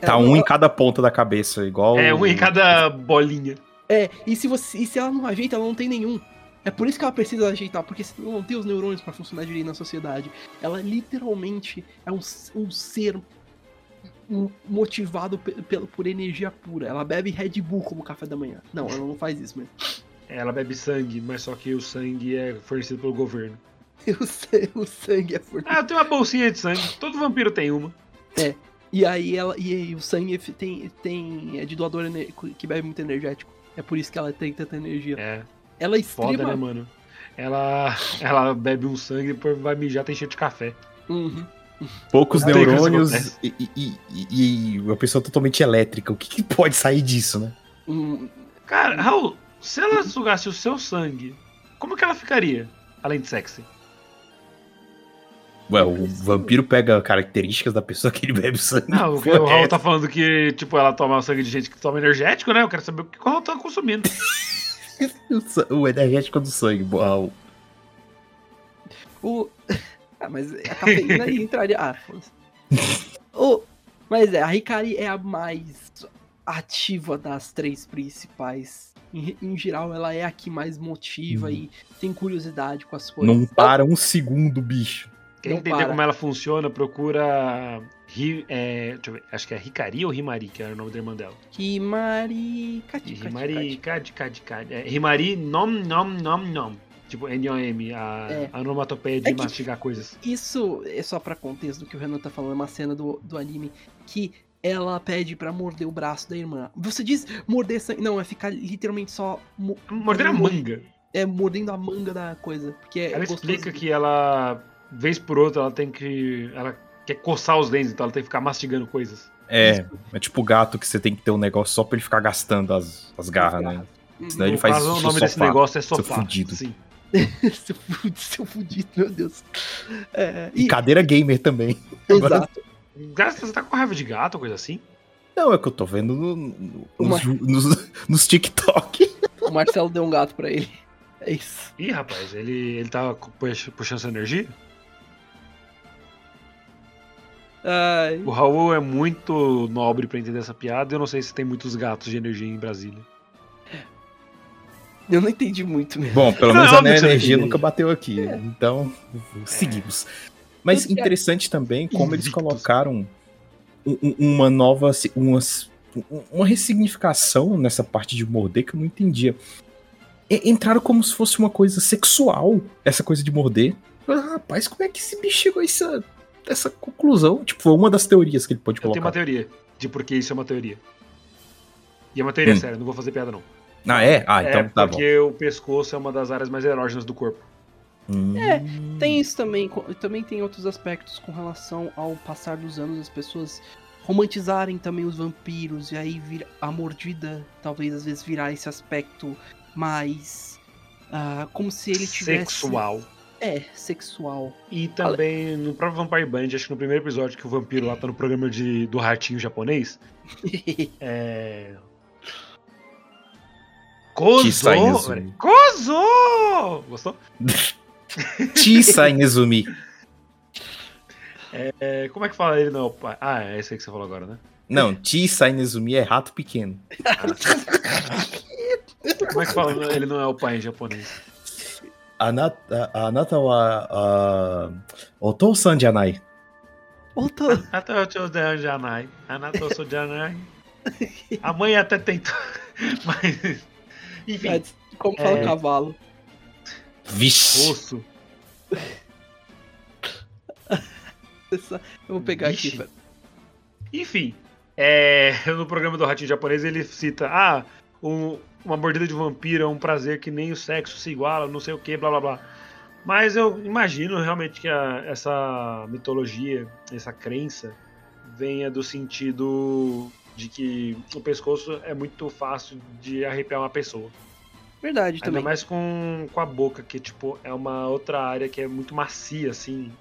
Tá Ela- um em cada ponta da cabeça, igual. É, um em cada bolinha. É, e se, você, e se ela não ajeita, ela não tem nenhum. É por isso que ela precisa ajeitar, porque senão não tem os neurônios pra funcionar direito na sociedade. Ela literalmente é um, um ser motivado pelo- por energia pura. Ela bebe Red Bull como café da manhã. Não, ela não faz isso, mas. Ela bebe sangue, mas só que o sangue é fornecido pelo governo. (laughs) O, sa- o sangue é forte. Ah, eu tenho uma bolsinha de sangue. Todo vampiro tem uma. E aí ela. E aí o sangue tem, tem. É de doador que bebe muito energético. É por isso que ela tem tanta energia. É, Ela é foda, extrema. né, mano? Ela, ela bebe um sangue e depois vai mijar, tem cheio de café. Uhum. Poucos isso neurônios e, e, e- e uma pessoa totalmente elétrica. O que, que pode sair disso, né? Hum, Cara, Raul, se ela sugasse o seu sangue, como que ela ficaria? Além de sexy. Ué, o vampiro pega características da pessoa que ele bebe sangue. Não, o, o Raul tá falando que, tipo, ela toma o sangue de gente que toma energético, né? Eu quero saber o que o Raul tá consumindo. (laughs) (laughs) O energético do sangue. Uau. O... (laughs) Ah, mas a cafeína aí entraria. Ah, foda-se. O... Mas é, a Hikari é a mais ativa das três principais. Em, em geral, ela é a que mais motiva Uhum. e tem curiosidade com as coisas. Não para um segundo, bicho. Quer entender para. como ela funciona, procura. Ri, é, deixa eu ver, acho que é Ricari ou Rimari, que era o nome da irmã dela. Rimari, kati. Cad, Cad, Cad. É, Rimari, nom, nom, nom, nom. Tipo, N-O-M, a, É. a onomatopeia de É mastigar coisas. Isso é só pra contexto do que o Renan tá falando, é uma cena do, do anime que ela pede pra morder o braço da irmã. Você diz morder sangue. Não, é ficar literalmente só. mo- Morder a manga. É mordendo a manga da coisa. Porque é Ela gostoso. explica que ela, vez por outra, ela tem que. Ela quer coçar os dentes, então ela tem que ficar mastigando coisas. É, é tipo o gato que você tem que ter um negócio só pra ele ficar gastando as, as garras, né? Senão ele no faz caso, o nome no desse sofá, negócio é seu sofá. fudido. Sim. (laughs) seu, fudido, seu fudido, meu Deus. É, E e, cadeira gamer também. exato. Gasta, você tá com raiva de gato, coisa assim? Não, é que eu tô vendo no- no- Uma- nos, nos, nos TikTok. O Marcelo deu um gato pra ele. É isso. Ih, rapaz, ele, ele tá pux- puxando essa energia? Ai, O Raul é muito nobre pra entender essa piada. Eu não sei se tem muitos gatos de energia em Brasília. eu não entendi muito mesmo. Bom, pelo Não, menos é a minha energia nunca bateu aqui. Então, seguimos. Mas interessante também como eles colocaram um- um- uma nova. Uma, uma ressignificação nessa parte de morder que eu não entendia. Entraram como se fosse uma coisa sexual, essa coisa de morder. Ah, rapaz, como é que esse bicho chegou a essa, essa conclusão? Tipo, foi uma das teorias que ele pode Eu tenho uma colocar. teoria de por que isso é uma teoria. E é uma teoria Hum. séria, não vou fazer piada não. Ah, é? Ah, então é tá bom. porque o pescoço é uma das áreas mais erógenas do corpo. Hum. É, Tem isso também, também tem outros aspectos com relação ao passar dos anos, as pessoas romantizarem também os vampiros, e aí vir, a mordida talvez às vezes virar esse aspecto mais. ah, como se ele tivesse. Sexual. É, sexual. E também no próprio Vampire Band, acho que no primeiro episódio que o vampiro lá tá no programa de, do ratinho japonês, (laughs) é. Kozo! Gostou? (laughs) Chisa Inezumi. É, como é que fala ele não é o pai? Ah, é esse aí que você falou agora, né? Não, Chisa Inezumi é rato pequeno. Como é que fala ele não é o pai em japonês? Anata, anata wa ah, otou-san janai. Voltou. Até o tio Janai. Anato sou Janai. A mãe até tentou. (laughs) Mas. Enfim, É, Como fala É. cavalo. Vixe. osso. Eu vou pegar aqui. Vixe. pera. Enfim, é, no programa do Ratinho Japonês ele cita: Ah, um- uma mordida de vampiro é um prazer que nem o sexo se iguala, não sei o que, blá blá blá. Mas eu imagino realmente que a- essa mitologia, essa crença, venha do sentido de que o pescoço é muito fácil de arrepiar uma pessoa. Verdade Ainda também. mais com, com a boca, que tipo, é uma outra área que é muito macia, assim.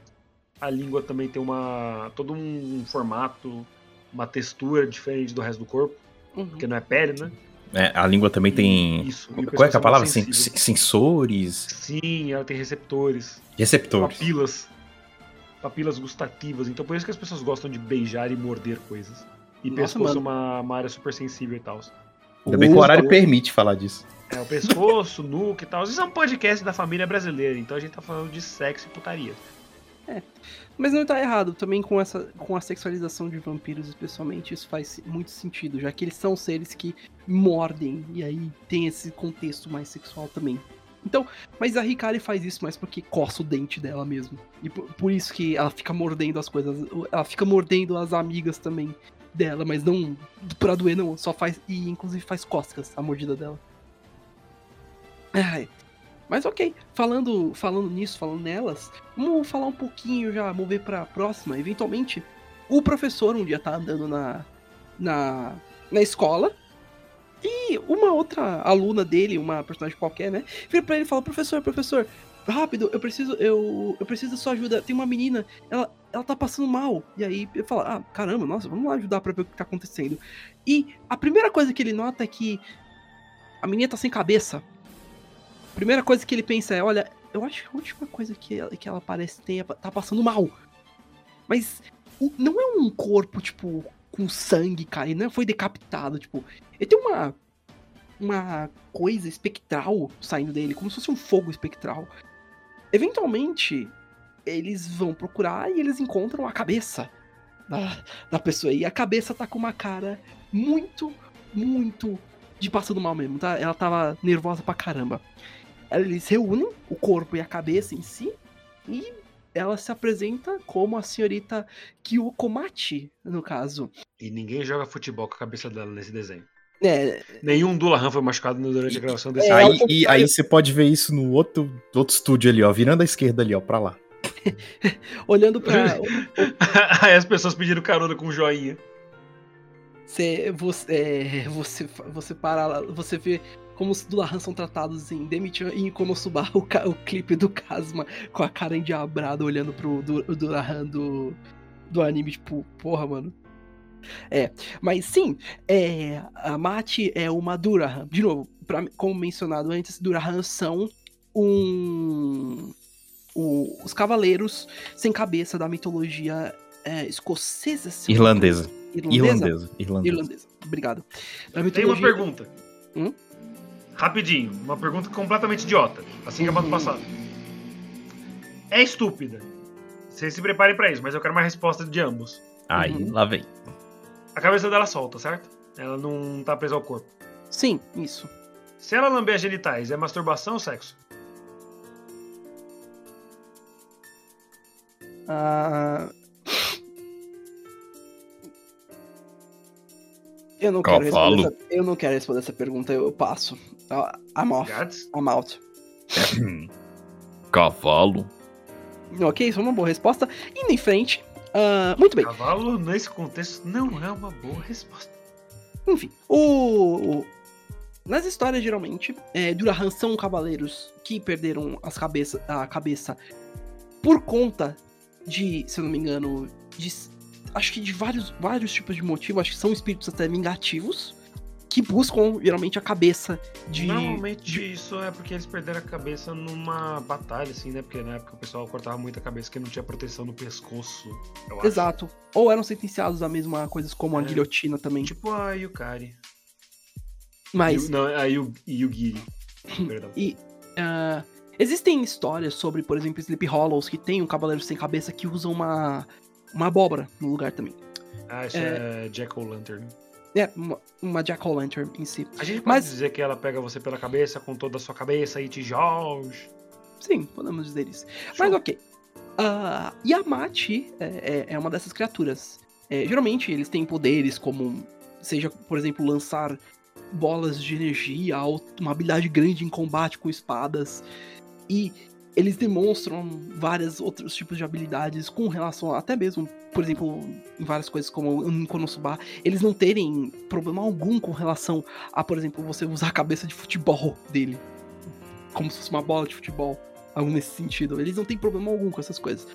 A língua também tem uma. todo um formato, uma textura diferente do resto do corpo, Uhum. porque não é pele, né? É, a língua também tem. Isso. Qual é que é a palavra? Sen- sensível. sensores, Sim, ela tem receptores, receptores. papilas. Papilas gustativas. Então por isso que as pessoas gostam de beijar e morder coisas. E Nossa, pescoço é uma, uma área super sensível e tal. Ainda bem que o horário permite falar disso. É, o pescoço, (laughs) nuca e tal. Isso é um podcast da família brasileira, então a gente tá falando de sexo e putaria. Mas não tá errado, também com, essa, com a sexualização de vampiros, especialmente, isso faz muito sentido, já que eles são seres que mordem, e aí tem esse contexto mais sexual também. Então, mas a Hikari faz isso mais porque coça o dente dela mesmo. E por, por isso que ela fica mordendo as coisas. Ela fica mordendo as amigas também dela, mas não pra doer, não. Só faz. E inclusive faz cócegas a mordida dela. Ai. Mas ok, falando, falando nisso, falando nelas, vamos falar um pouquinho já, mover pra próxima. Eventualmente, o professor um dia tá andando na, na, na escola e uma outra aluna dele, uma personagem qualquer, né, vira pra ele e fala: Professor, professor, rápido, eu preciso, eu, eu preciso da sua ajuda. Tem uma menina, ela, ela tá passando mal. E aí ele fala, ah, caramba, nossa, vamos lá ajudar pra ver o que tá acontecendo. E a primeira coisa que ele nota é que a menina tá sem cabeça. Primeira coisa que ele pensa é, olha, eu acho que a última coisa que ela, que ela parece ter é, tá passando mal. Mas o- não é um corpo, tipo, com sangue caindo, não foi decapitado, tipo. Ele tem uma. Uma coisa espectral saindo dele, como se fosse um fogo espectral. Eventualmente, eles vão procurar e eles encontram a cabeça da, da pessoa. E a cabeça tá com uma cara muito, muito de passando mal mesmo, tá? Ela tava nervosa pra caramba. Eles reúnem o corpo e a cabeça em si e ela se apresenta como a senhorita Kyokomati, no caso. E ninguém joga futebol com a cabeça dela nesse desenho. É, Nenhum Dulahan foi machucado durante a gravação desse É, aí, e aí você pode ver isso no outro, outro estúdio ali, ó. Virando à esquerda ali, ó, pra lá. (laughs) olhando pra. (laughs) Aí as pessoas pediram carona com joinha. Você, você, é, você, você para lá, você vê como os Dulahan são tratados em Demichan e em Konosuba, (laughs) o, o clipe do Kazuma com a cara endiabrada olhando pro Du- o Dulahan do, do anime, tipo, porra, mano. É, mas sim, é, a Mati é uma Durahan. De novo, pra, como mencionado antes, Durahan são um. o- os cavaleiros sem cabeça da mitologia é, escocesa. engano. Irlandesa. Irlandesa. Irlandesa. Irlandesa. Obrigado. Tem uma pergunta. Hum? Rapidinho, uma pergunta completamente idiota. Assim que a moto Uhum. passar. É estúpida. Vocês se preparem pra isso, mas eu quero uma resposta de ambos. Aí, Uhum. lá vem. A cabeça dela solta, certo? Ela não tá presa ao corpo. Sim, isso. Se ela lamber as genitais, é masturbação ou sexo? Ah, Eu não quero responder essa, eu não quero responder essa pergunta, eu, passo. I'm off. Gats? I'm out. (coughs) Cavalo. Ok, isso é uma boa resposta. Indo em frente. ah, muito bem. Cavalo, nesse contexto, não é uma boa resposta. Enfim, o. o- Nas histórias, geralmente, é, Durahan são cavaleiros que perderam as cabeça, a cabeça por conta de, se eu não me engano, de, acho que de vários, vários tipos de motivos, acho que são espíritos até vingativos, que buscam, geralmente, a cabeça de. Normalmente isso é porque eles perderam a cabeça numa batalha, assim, né? Porque na época o pessoal cortava muito a cabeça porque não tinha proteção no pescoço. Exato. Ou eram sentenciados a mesma coisas como a É. guilhotina também. Tipo a Yukari. Mas. Yu- não, a Yu- Yugiri. Perdão. E ah, existem histórias sobre, por exemplo, Sleep Hollows, que tem um cavaleiro sem cabeça que usa uma, uma abóbora no lugar também. Ah, isso é, Jack O'Lantern. É, uma, uma Jack O'Lantern em si. A gente pode Mas- dizer que ela pega você pela cabeça com toda a sua cabeça e joga. Sim, podemos dizer isso. Mas ok. Ah, Yamati é, é- é uma dessas criaturas. É, geralmente eles têm poderes como, seja, por exemplo, lançar bolas de energia, uma habilidade grande em combate com espadas. E eles demonstram vários outros tipos de habilidades com relação a, até mesmo, por exemplo, em várias coisas como em Konosuba, eles não terem problema algum com relação a, por exemplo, você usar a cabeça de futebol dele. Como se fosse uma bola de futebol algo nesse sentido. Eles não têm problema algum com essas coisas.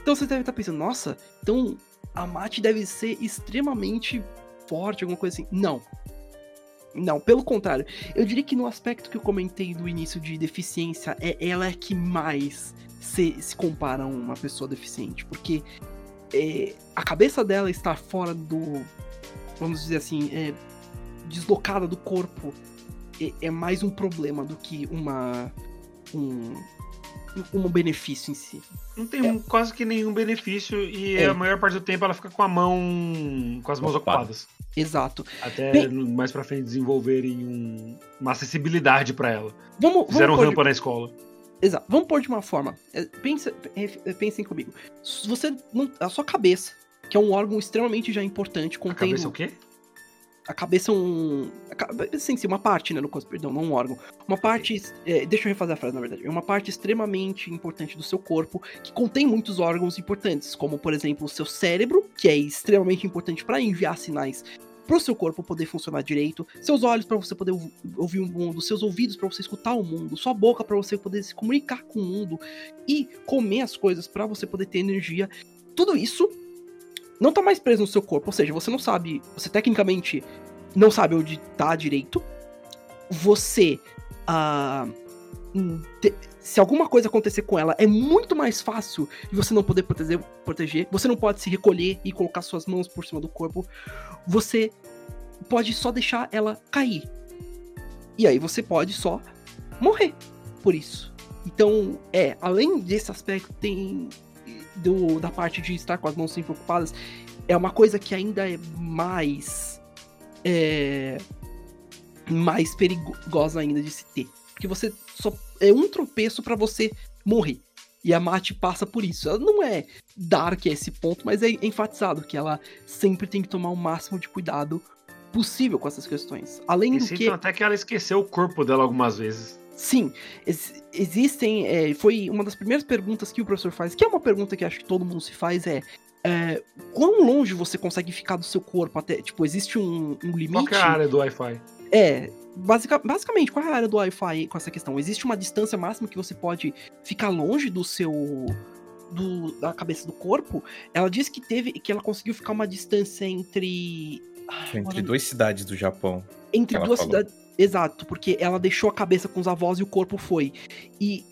Então você deve estar pensando, nossa, então a Mate deve ser extremamente forte, alguma coisa assim. Não. Não, pelo contrário. Eu diria que no aspecto que eu comentei do início de deficiência, é ela que mais se, se compara a uma pessoa deficiente. Porque é, a cabeça dela estar fora do. Vamos dizer assim, é, deslocada do corpo é, é mais um problema do que uma. Um, um benefício em si. Não tem um- quase que nenhum benefício e É. a maior parte do tempo ela fica com a mão. com as mãos Ocupada. ocupadas. Exato. Até Bem- mais pra frente desenvolverem um- uma acessibilidade pra ela. Vamos, vamos Fizeram de- rampa na escola. Exato. Vamos pôr de uma forma. É, Pensa, é, pensem comigo. Você não, a sua cabeça, que é um órgão extremamente já importante, A contém cabeça é o quê? A cabeça é um. A cabeça, sim, sim, uma parte, né, Lucas? Perdão, não um órgão. Uma parte. é, deixa eu refazer a frase, na verdade. É uma parte extremamente importante do seu corpo que contém muitos órgãos importantes, como, por exemplo, o seu cérebro, que é extremamente importante para enviar sinais pro seu corpo poder funcionar direito, seus olhos para você poder ouv- ouvir o mundo, seus ouvidos para você escutar o mundo, sua boca para você poder se comunicar com o mundo e comer as coisas para você poder ter energia. Tudo isso não tá mais preso no seu corpo, ou seja, você não sabe, você tecnicamente não sabe onde tá direito. Você hum, te- se alguma coisa acontecer com ela, é muito mais fácil você não poder proteger, proteger. Você não pode se recolher e colocar suas mãos por cima do corpo. Você pode só deixar ela cair. E aí você pode só morrer por isso. Então, é, além desse aspecto, tem do, da parte de estar com as mãos sempre ocupadas, é uma coisa que ainda é mais. É, mais perigosa ainda de se ter. Porque você só. É um tropeço pra você morrer. E a Mate passa por isso. Ela não é dark a esse ponto, mas é enfatizado que ela sempre tem que tomar o máximo de cuidado possível com essas questões. Além E do que. até que ela esqueceu o corpo dela algumas vezes. Sim, ex- existem. é, foi uma das primeiras perguntas que o professor faz, que é uma pergunta que acho que todo mundo se faz, é. é, quão longe você consegue ficar do seu corpo até. Tipo, existe um, um Qual limite. que é a área do Wi-Fi? É, basica- basicamente, qual é a área do Wi-Fi com essa questão? Existe uma distância máxima que você pode ficar longe do seu. Do, da cabeça do corpo. Ela disse que teve. que ela conseguiu ficar uma distância entre. ah, Entre agora- duas cidades do Japão. entre duas falou. cidades. Exato, porque ela deixou a cabeça com os avós e o corpo foi. E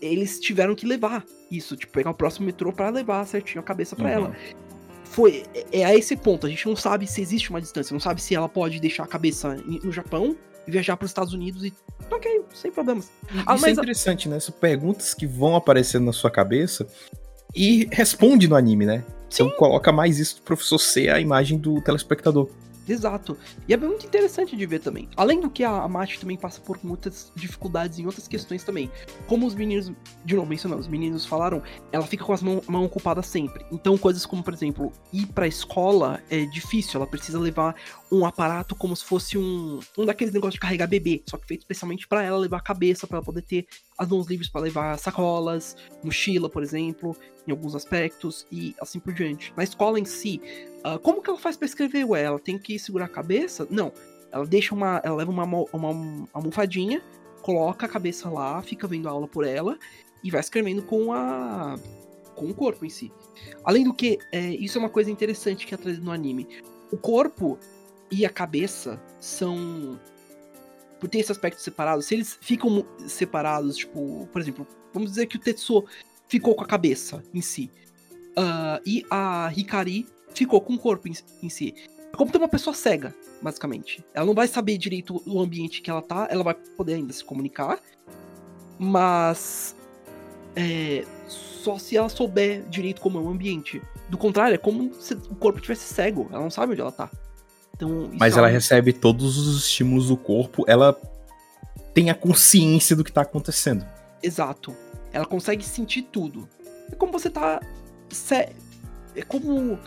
eles tiveram que levar isso, tipo, pegar o próximo metrô pra levar certinho a cabeça pra Uhum. ela. Foi é, é a esse ponto, a gente não sabe se existe uma distância, não sabe se ela pode deixar a cabeça no Japão e viajar para os Estados Unidos e OK, sem problemas. Ah, Isso é a- interessante, né? São perguntas que vão aparecendo na sua cabeça e responde no anime, né? Então coloca mais isso do professor ser a imagem do telespectador. Exato. E é muito interessante de ver também. Além do que a a Mate também passa por muitas dificuldades em outras questões também. Como os meninos, de novo mencionando, os meninos falaram, ela fica com as mãos mão ocupadas sempre. Então coisas como, por exemplo, ir pra escola é difícil. Ela precisa levar um aparato como se fosse um, um daqueles negócios de carregar bebê. Só que feito especialmente pra ela levar a cabeça, pra ela poder ter as mãos livres pra levar sacolas, mochila, por exemplo, em alguns aspectos e assim por diante. Na escola em si, ah, como que ela faz pra escrever? Ué, ela tem que segurar a cabeça? Não. Ela deixa uma. Ela leva uma, uma almofadinha, coloca a cabeça lá, fica vendo a aula por ela e vai escrevendo com a. com o corpo em si. Além do que, é, isso é uma coisa interessante que é trazido no anime. O corpo e a cabeça são. Por ter esse aspecto separado, se eles ficam separados, tipo, por exemplo, vamos dizer que o Tetsuo ficou com a cabeça em si. ah, e a Hikari ficou com o corpo em, em si. É como ter uma pessoa cega, basicamente. Ela não vai saber direito o ambiente que ela tá, ela vai poder ainda se comunicar, mas é, só se ela souber direito como é o ambiente. Do contrário, é como se o corpo tivesse cego, ela não sabe onde ela tá. Então, Mas é ela algo- recebe todos os estímulos do corpo, ela tem a consciência do que tá acontecendo. Exato. Ela consegue sentir tudo. É como você tá. se- É como.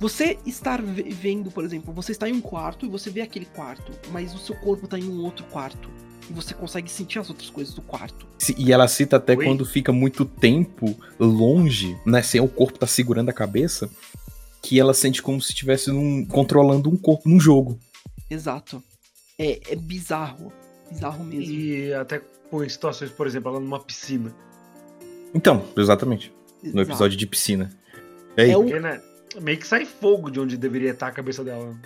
Você estar ve- vendo, por exemplo, você está em um quarto e você vê aquele quarto, mas o seu corpo tá em um outro quarto. E você consegue sentir as outras coisas do quarto. E ela cita até Ui. quando fica muito tempo longe, né? Sem o corpo tá segurando a cabeça, que ela sente como se estivesse num- controlando um corpo num jogo. Exato. É, é bizarro. Bizarro mesmo. E até com situações, por exemplo, ela numa piscina. Então, exatamente. No Exato. episódio de piscina. Ei, É o- Porque, né? Meio que sai fogo de onde deveria estar a cabeça dela.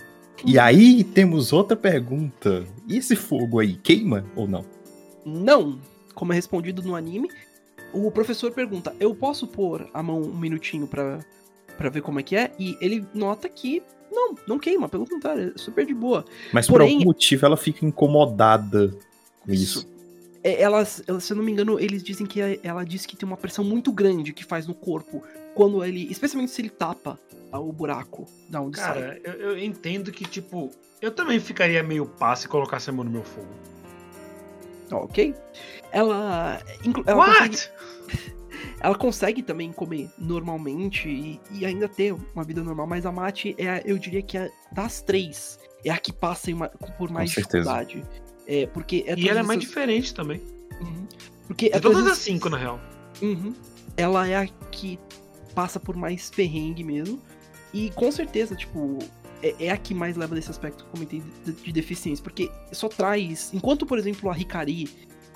E aí temos outra pergunta. E esse fogo aí, queima ou não? Não, como é respondido no anime, o professor pergunta: Eu posso pôr a mão um minutinho pra, pra ver como é que é? E ele nota que não, não queima, pelo contrário, é super de boa. Mas Porém- por algum motivo ela fica incomodada com isso. É, Elas, elas, se eu não me engano, eles dizem que a- ela diz que tem uma pressão muito grande que faz no corpo quando ele, especialmente se ele tapa o buraco da onde sai. Cara, eu, eu entendo que, tipo, eu também ficaria meio pá se colocasse a mão no meu fogo. Ok? Ela, ela consegue, What? Ela consegue também comer normalmente e, e ainda ter uma vida normal, mas a Mate é, a- eu diria que é das três é a que passa em uma- por mais certeza. dificuldade. É, porque é E ela é todas mais essas- diferente também. Uhum. Porque De é todas todas as cinco, na real. Uhum. Ela é a que passa por mais perrengue mesmo. E com certeza, tipo, é, é a que mais leva desse aspecto que eu comentei de, de deficiência, porque só traz. Enquanto, por exemplo, a Hikari.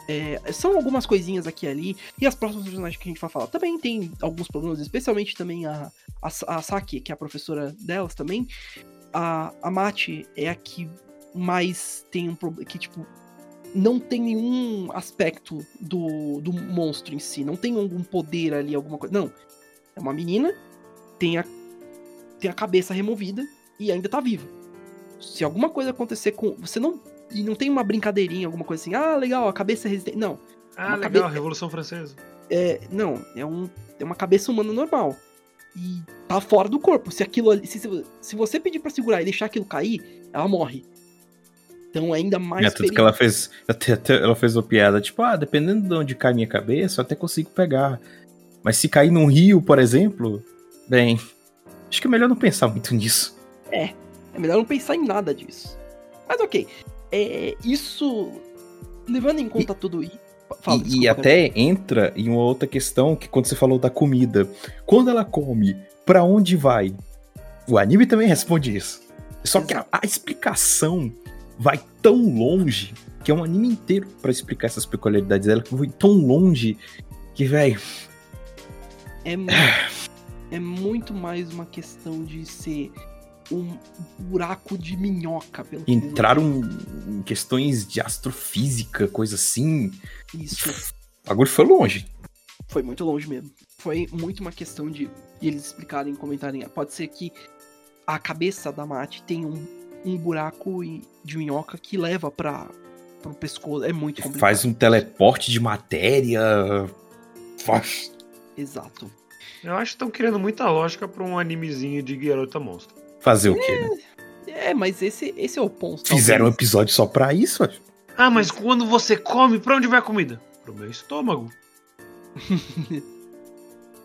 É, são algumas coisinhas aqui e ali, e as próximas personagens que a gente vai falar também tem alguns problemas, especialmente também a, a, a Saki, que é a professora delas também. A, a Mati é a que mais tem um problema. Que, tipo, não tem nenhum aspecto do, do monstro em si. Não tem algum poder ali, alguma coisa. Não. É uma menina, tem a, tem a cabeça removida e ainda tá viva. Se alguma coisa acontecer com. Você não. E não tem uma brincadeirinha, alguma coisa assim. Ah, legal, a cabeça é resistente. Não. Ah, legal, cabeça- Revolução Francesa. É, não, é, um, é uma cabeça humana normal. E tá fora do corpo. Se aquilo ali. Se, se, você pedir pra segurar e deixar aquilo cair, ela morre. Então é ainda mais É, tudo que ela fez. Até, até ela fez uma piada, tipo, ah, dependendo de onde cai minha cabeça, eu até consigo pegar. Mas se cair num rio, por exemplo, bem. Acho que é melhor não pensar muito nisso. É melhor não pensar em nada disso. Mas ok. É, isso. Levando em conta tudo isso. Fala, e, desculpa, e até entra em uma outra questão que quando você falou da comida, quando ela come, pra onde vai? O anime também responde isso. Só que a, a explicação vai tão longe que é um anime inteiro pra explicar essas peculiaridades dela que vai tão longe que, velho, É, mu- é muito mais uma questão de ser um buraco de minhoca. Pelo entraram em questões de astrofísica, coisa assim. Isso. O bagulho foi longe. Foi muito longe mesmo. Foi muito uma questão de eles explicarem, comentarem. Pode ser que a cabeça da Mate tem um, um buraco de minhoca que leva para pro pescoço. É muito complicado. Faz um teleporte de matéria. Faz. Exato. Eu acho que estão criando muita lógica pra um animezinho de Garota Monstro. Fazer o quê? né? É, mas esse, esse é o ponto. Fizeram um talvez. episódio só pra isso, acho. Ah, mas quando você come, pra onde vai a comida? Pro meu estômago. (laughs)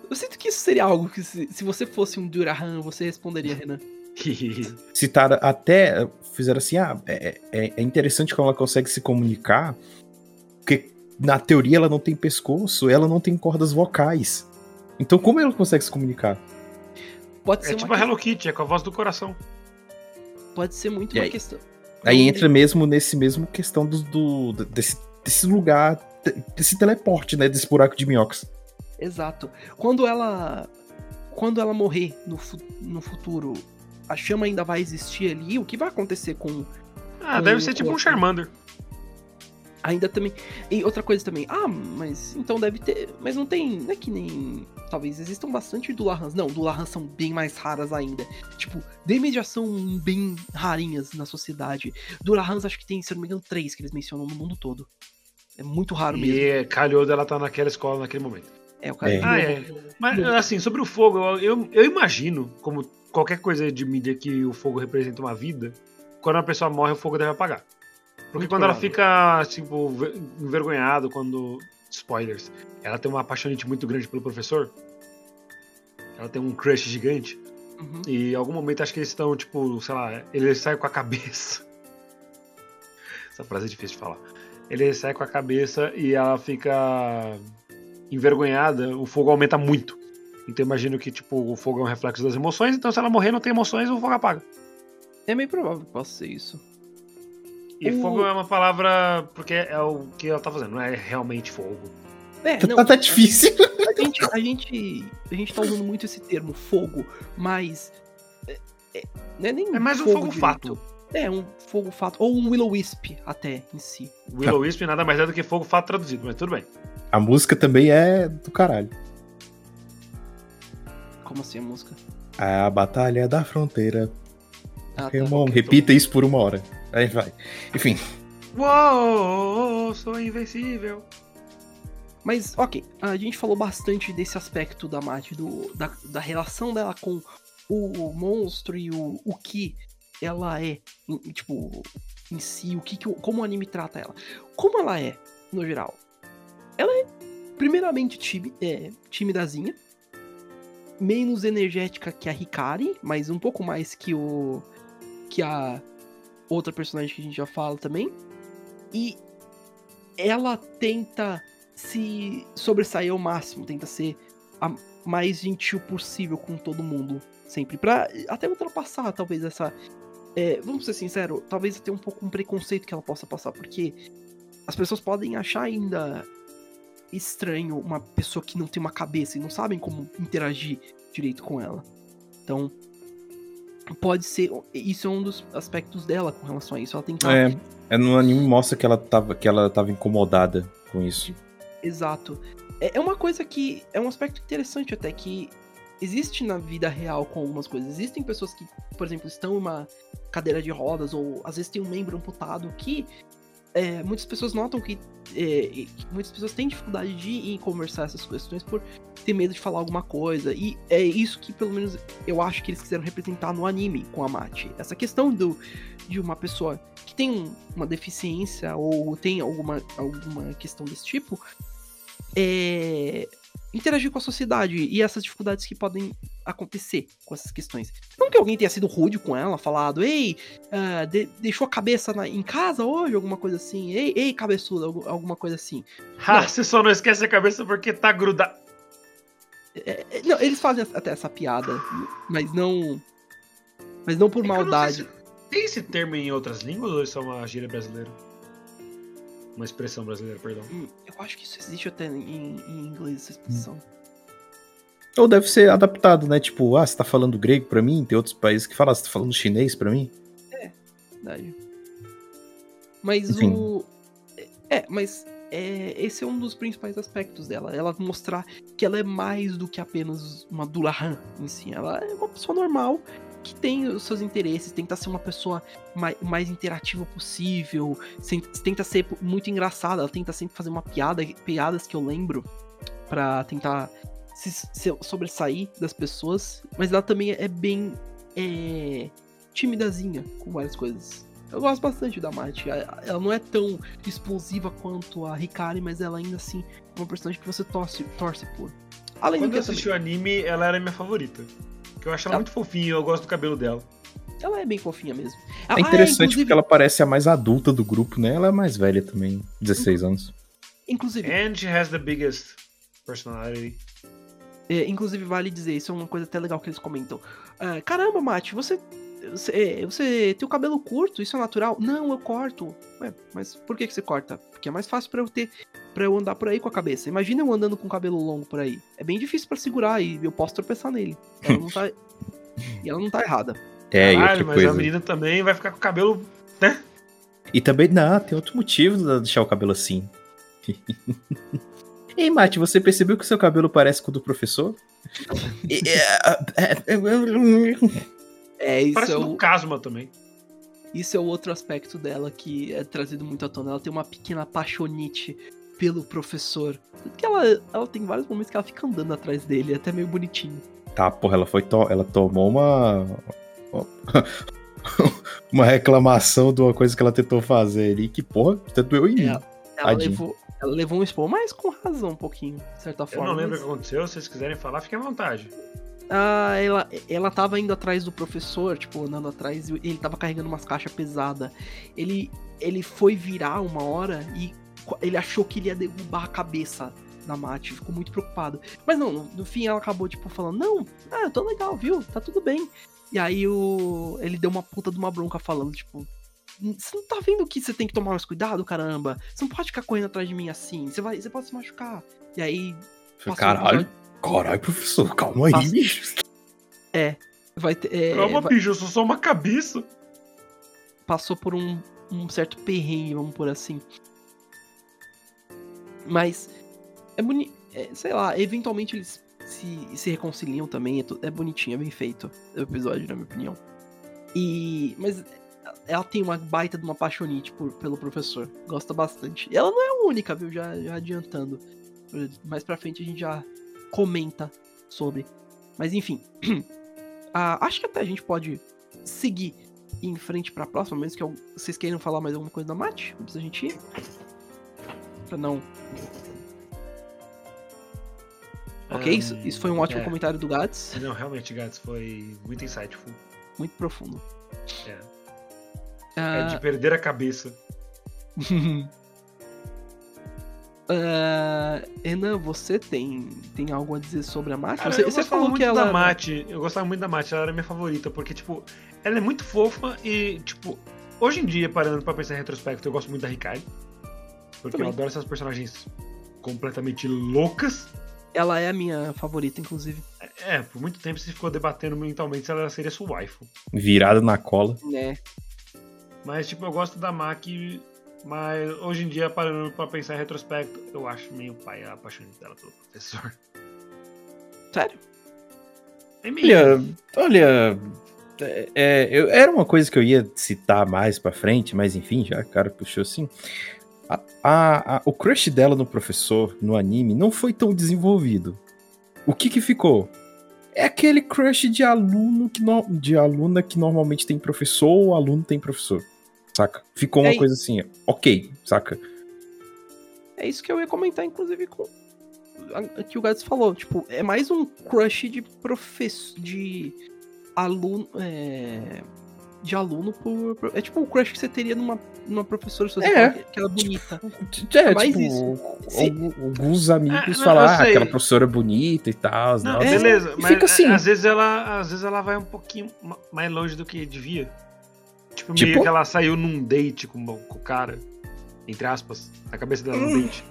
Eu sinto que isso seria algo que, se, se você fosse um Durahan, você responderia, Renan. (laughs) Citaram até. Fizeram assim: ah, é, é- é interessante como ela consegue se comunicar. Porque na teoria ela não tem pescoço, ela não tem cordas vocais. Então, como ela consegue se comunicar? Pode ser, é uma tipo a que- Hello Kitty, é com a voz do coração. pode ser muito E uma aí? questão. Aí Não- entra mesmo nesse mesmo questão do, do- desse, desse lugar, desse teleporte, né? Desse buraco de minhocas. Exato. Quando ela. Quando ela morrer no, fu- no futuro, a chama ainda vai existir ali. O que vai acontecer com. Ah, Com deve ser tipo um corpo. Charmander. Ainda também. E outra coisa também. Ah, mas então deve ter. Mas não tem. Não é que nem. Talvez existam bastante Dularans. Não, Dularans são bem mais raras ainda. Tipo, Demes já são bem rarinhas na sociedade. Dularans acho que tem, se eu não me engano, três que eles mencionam no mundo todo. É muito raro mesmo. E calhou dela tá naquela escola naquele momento. É, o cara. É. Ah, é. Mas, assim, sobre o fogo, eu, eu, imagino, como qualquer coisa de mídia que o fogo representa uma vida, quando uma pessoa morre, o fogo deve apagar. Porque Muito quando ela fica, tipo, ver- envergonhada, quando. Spoilers. Ela tem uma apaixonante muito grande pelo professor. Ela tem um crush gigante. Uhum. E em algum momento acho que eles estão, tipo, sei lá, ele sai com a cabeça. (laughs) Essa frase é difícil de falar. Ele sai com a cabeça e ela fica envergonhada, o fogo aumenta muito. Então eu imagino que, tipo, o fogo é um reflexo das emoções, então se ela morrer não tem emoções, o fogo apaga. É meio provável que possa ser isso. E O- fogo é uma palavra porque é o que ela tá fazendo, não é realmente fogo. É, Tá, não, tá- tá difícil. a gente, a gente, a gente tá usando muito esse termo fogo, mas é, é- não é nem É mais um fogo direito. fato. É um fogo fato ou um willow wisp até em si. Willow Wisp nada mais é do que fogo fato traduzido, mas tudo bem. A música também é do caralho. Como assim a música? A Batalha da Fronteira. Ah, tá. Repita isso por uma hora. Aí vai. Enfim, Uou, sou invencível. Mas, ok, a gente falou bastante desse aspecto da Mate, do, da, da relação dela com o monstro e o, o que ela é, em- tipo, em si, o que, que como o anime trata ela. Como ela é, no geral? Ela é, primeiramente, time, é, timidazinha, menos energética que a Hikari, mas um pouco mais que o. que a outra personagem que a gente já fala também. E ela tenta se sobressair ao máximo, tenta ser a mais gentil possível com todo mundo. Sempre. Pra até ultrapassar, talvez, essa. é, vamos ser sinceros, talvez até um pouco um preconceito que ela possa passar, porque as pessoas podem achar ainda estranho uma pessoa que não tem uma cabeça e não sabem como interagir direito com ela. Então, pode ser. Isso é um dos aspectos dela com relação a isso. Ela tem que É, é no anime mostra que ela tava, que ela tava incomodada com isso. Exato. É, é uma coisa que. É um aspecto interessante até que existe na vida real com algumas coisas. Existem pessoas que, por exemplo, estão em uma cadeira de rodas, ou às vezes tem um membro amputado que. É, muitas pessoas notam que, é, que muitas pessoas têm dificuldade de ir conversar essas questões por ter medo de falar alguma coisa. E é isso que, pelo menos, eu acho que eles quiseram representar no anime com a Mati. Essa questão do, de uma pessoa que tem um- uma deficiência ou tem alguma, alguma questão desse tipo é, interagir com a sociedade e essas dificuldades que podem acontecer com essas questões. Não que alguém tenha sido rude com ela, falado, ei, ah, de- deixou a cabeça na- em casa hoje, alguma coisa assim, ei, ei, cabeçuda, algu- alguma coisa assim. (laughs) Ah, você só não esquece a cabeça porque tá grudado. É, é, não, eles fazem até essa piada, mas não. Mas não por É maldade. se- Tem esse termo em outras línguas ou isso é uma gíria brasileira? Uma expressão brasileira, perdão. Hum, Eu acho que isso existe até em, em inglês, essa expressão. Ou deve ser adaptado, né? Tipo, ah, você tá falando grego pra mim? Tem outros países que falam, ah, você tá falando chinês pra mim? verdade. Mas Enfim. o. É, mas é, esse é um dos principais aspectos dela. Ela mostrar que ela é mais do que apenas uma Dulahan em si. Ela é uma pessoa normal que tem os seus interesses, tenta ser uma pessoa mais, mais interativa possível, tenta ser muito engraçada, ela tenta sempre fazer uma piada, piadas que eu lembro, pra tentar se, se sobressair das pessoas, mas ela também é bem é, timidazinha com várias coisas. Eu gosto bastante da. A- Ela não é tão explosiva quanto a Hikari, mas ela ainda assim é uma personagem que você torce, torce por. Além Quando do eu assisti o anime, ela era minha favorita. Porque eu acho ela Ela- muito fofinha, eu gosto do cabelo dela. ela é bem fofinha mesmo. É Ah, interessante inclusive, porque ela parece a mais adulta do grupo, né? Ela é mais velha também, 16 anos. inclusive, And she has the biggest personality. É, inclusive, vale dizer, isso é uma coisa até legal que eles comentam. Ah, Caramba, Mate, você, você. é, Você tem o cabelo curto, isso é natural? Não, eu corto. Ué, mas por que, que você corta? Porque é mais fácil pra eu ter. para eu andar por aí com a cabeça. Imagina eu andando com o cabelo longo por aí. É bem difícil pra segurar e eu posso tropeçar nele. Ela não tá. e ela não tá errada. É, e Caralho, outra mas a coisa. menina também vai ficar com o cabelo. E também, não, tem outro motivo de deixar o cabelo assim. Ei, Mate, você percebeu que o seu cabelo parece com o do professor? É, isso Parece é, do o, Casma também. isso é o outro aspecto dela que é trazido muito à tona. Ela tem uma pequena apaixonite pelo professor. Porque ela, ela tem vários momentos que ela fica andando atrás dele, é até meio bonitinho. Tá, porra, ela foi. To... Ela tomou uma. (laughs) uma reclamação de uma coisa que ela tentou fazer ali. Que, porra, até doeu em mim. Ela, ela Tadinho. levou, ela levou um expor, mas com razão um pouquinho, de certa Eu forma. não lembro o mas- que aconteceu, se vocês quiserem falar, fiquem à vontade. Ah, ela, ela tava indo atrás do professor, tipo, andando atrás, e ele tava carregando umas caixas pesadas. Ele, ele foi virar uma hora e ele achou que ele ia derrubar a cabeça da Mate, ficou muito preocupado. Mas não, no, fim ela acabou, tipo, falando, não, ah, eu tô legal, viu? Tá tudo bem. E aí o, ele deu uma puta de uma bronca falando, tipo, você não tá vendo que você tem que tomar mais cuidado, caramba? Você não pode ficar correndo atrás de mim assim, você, vai, você pode se machucar. E aí... Caralho, episódio- caralho, professor, calma aí, Passa- bicho. Vai ter, é, Calma, vai- bicho, eu sou só uma cabeça. passou por um, um certo perrengue, vamos por assim. Mas é bonito, sei lá, eventualmente eles se, se reconciliam também, é, é bonitinho, é bem feito o episódio, na minha opinião. E mas ela tem uma baita de uma apaixonite por, pelo professor, gosta bastante. E ela não é a única, viu? Já, já adiantando. Mais pra frente a gente já comenta sobre. Mas enfim, (clears throat) ah, acho que até a gente pode seguir em frente pra próxima, mesmo que eu- vocês queiram falar mais alguma coisa da Mate, antes da gente ir. Pra não. Ok, Ah, isso, isso foi um ótimo é. comentário do Gats, Não, realmente, Gats, foi muito insightful. muito profundo. É. É Ah, de perder a cabeça. (laughs) Ah, Enan, você tem, tem algo a dizer sobre a Mate? Cara, você eu você gostava falou muito que ela. da Mate. Eu gostava muito da Mate, ela era minha favorita, porque, tipo, ela é muito fofa e, tipo, hoje em dia, parando pra pensar em retrospecto, eu gosto muito da Rikai. Porque Também. eu adoro essas personagens completamente loucas. Ela é a minha favorita, inclusive. É, por muito tempo se ficou debatendo mentalmente se ela seria sua waifu. Virada na cola. Né? Mas, tipo, eu gosto da Maki, mas hoje em dia, parando pra pensar em retrospecto, eu acho meio pai a paixão dela pelo professor. Sério? É meio. Olha, olha. é, é, eu- era uma coisa que eu ia citar mais pra frente, mas enfim, já o cara puxou assim. A, a- a- o crush dela no professor, no anime, não foi tão desenvolvido. O que que ficou? É aquele crush de aluno que no- de aluna que normalmente tem professor ou aluno tem professor. Saca? Ficou uma É, coisa assim, ok, saca? É isso que eu ia comentar, inclusive, com a- que o Gads falou. Tipo, é mais um crush de professor. de aluno. É, de aluno por, por- É tipo um crush que você teria numa, numa professora se você É. falar que ela é bonita. É, mais tipo, isso. Alguns amigos Ah, eu ah, aquela professora bonita e tal. Não, nossa. É, beleza, e mas fica assim. é, às vezes ela, às vezes ela vai um pouquinho ma- mais longe do que devia. Tipo, meio Tipo? que ela saiu num date com, o- com o cara, entre aspas, na cabeça dela Hum. num date.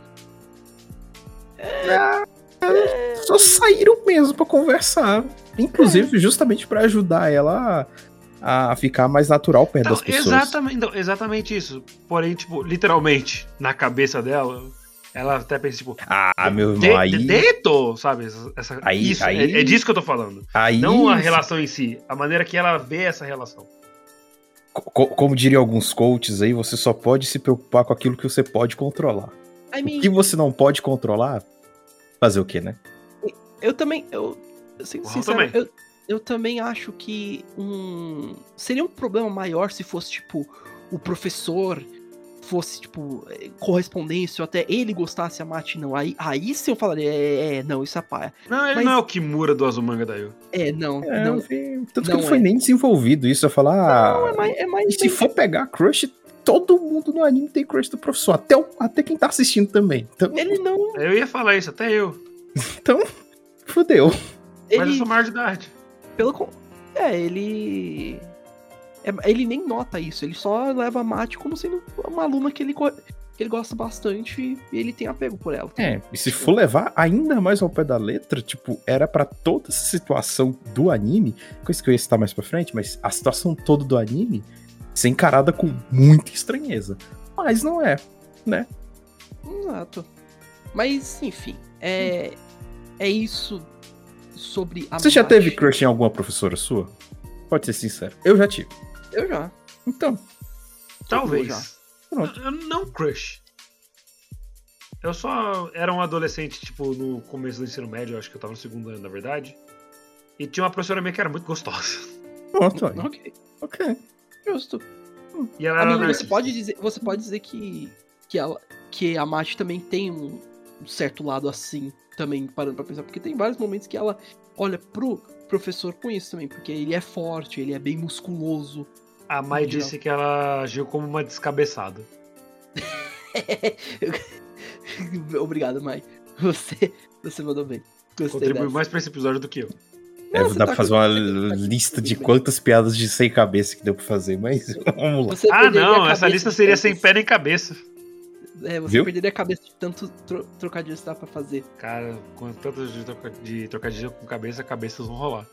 Só saíram mesmo pra conversar. Inclusive, justamente pra ajudar ela a, a ficar mais natural perto Então, das pessoas. exatamente, então, exatamente isso. Porém, tipo, literalmente, na cabeça dela, ela até pensa, tipo, Ah, meu de, irmão, aí. de- dedo, sabe? Essa, essa- Aí- isso, aí- É, é disso que eu tô falando. aí Não a relação em si, a maneira que ela vê essa relação. Co- como diriam alguns coaches aí, você só pode se preocupar com aquilo que você pode controlar. I O mean, que você não pode controlar, fazer o quê, né? eu também. Eu, assim, Eu sincero, também. Eu, eu também acho que um. Seria um problema maior se fosse, tipo, o professor fosse, tipo, eh, correspondência, ou até ele gostasse a Mate, não. Aí, aí sim eu falaria, é, é, não, isso é paia. Não, ele Mas- não é o Kimura do Azumanga Daioh. É, não, É, não. vi- tanto que não não foi é. nem desenvolvido isso. Eu falar. Não, é mais. É mais E se for pegar crush, todo mundo no anime tem crush do professor. Até, o- até quem tá assistindo também. Então, Ele não. Eu ia falar isso, até eu. (laughs) então fudeu. Mas eu Ele. sou maior de idade. Pelo. É, ele. É- ele nem nota isso, ele só leva a Mate como sendo uma aluna que ele, que ele gosta bastante e ele tem apego por ela. É, e se for levar ainda mais ao pé da letra, tipo, era pra toda essa situação do anime, coisa que eu ia citar mais pra frente, mas a situação toda do anime ser encarada com muita estranheza. Mas não é. Exato. Mas, enfim, é. É isso sobre a Você já teve crush em alguma professora sua? Pode ser sincero. Eu já tive. Eu já. Então, Talvez. já. Pronto. Eu não crush. Eu só era um adolescente, tipo, no começo do ensino médio, eu acho que eu tava no segundo ano, na verdade. E tinha uma professora minha que era muito gostosa. pronto. aí. Ok, Ok. justo. E ela era Amigo, você pode dizer, você pode dizer que, que, ela, que a Mate também tem um, um certo lado assim, também parando pra pensar, porque tem vários momentos que ela olha pro professor com isso também, porque ele é forte, ele é bem musculoso. A Mai disse que ela agiu como uma descabeçada. (laughs) Obrigado, Mai. Você, você mandou bem. Gostei Contribuiu dessa. mais pra esse episódio do que eu. É, você dá tá pra fazer com- uma tá lista de quantas piadas de sem cabeça que deu pra fazer, mas (laughs) vamos lá. Você Ah, não, essa lista seria sem pé nem cabeça. É, você Viu? perderia a cabeça de tanto tro trocadilhos que dá pra fazer. Cara, com tantos de, troca- de trocadilho com cabeça, cabeças vão rolar.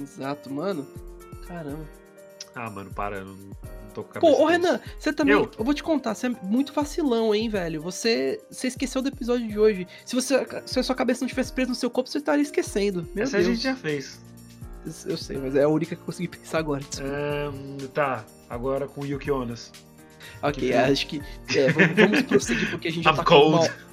Exato, mano. Caramba. Ah, mano, para, eu não, não tô com Pô, cabeça. ô nisso. Renan, você também. Eu? Eu? vou te contar, você é muito vacilão, hein, velho? Você, você esqueceu do episódio de hoje. Se, você, se a sua cabeça não tivesse presa no seu corpo, você estaria esquecendo. Meu Essa a Deus. gente já fez. Eu sei, mas é a única que eu consegui (laughs) pensar agora. Ahn, tá, agora com Yuki Onas. Ok, que- acho que. é, vamos, vamos prosseguir porque a gente já tá cold. com. Uma,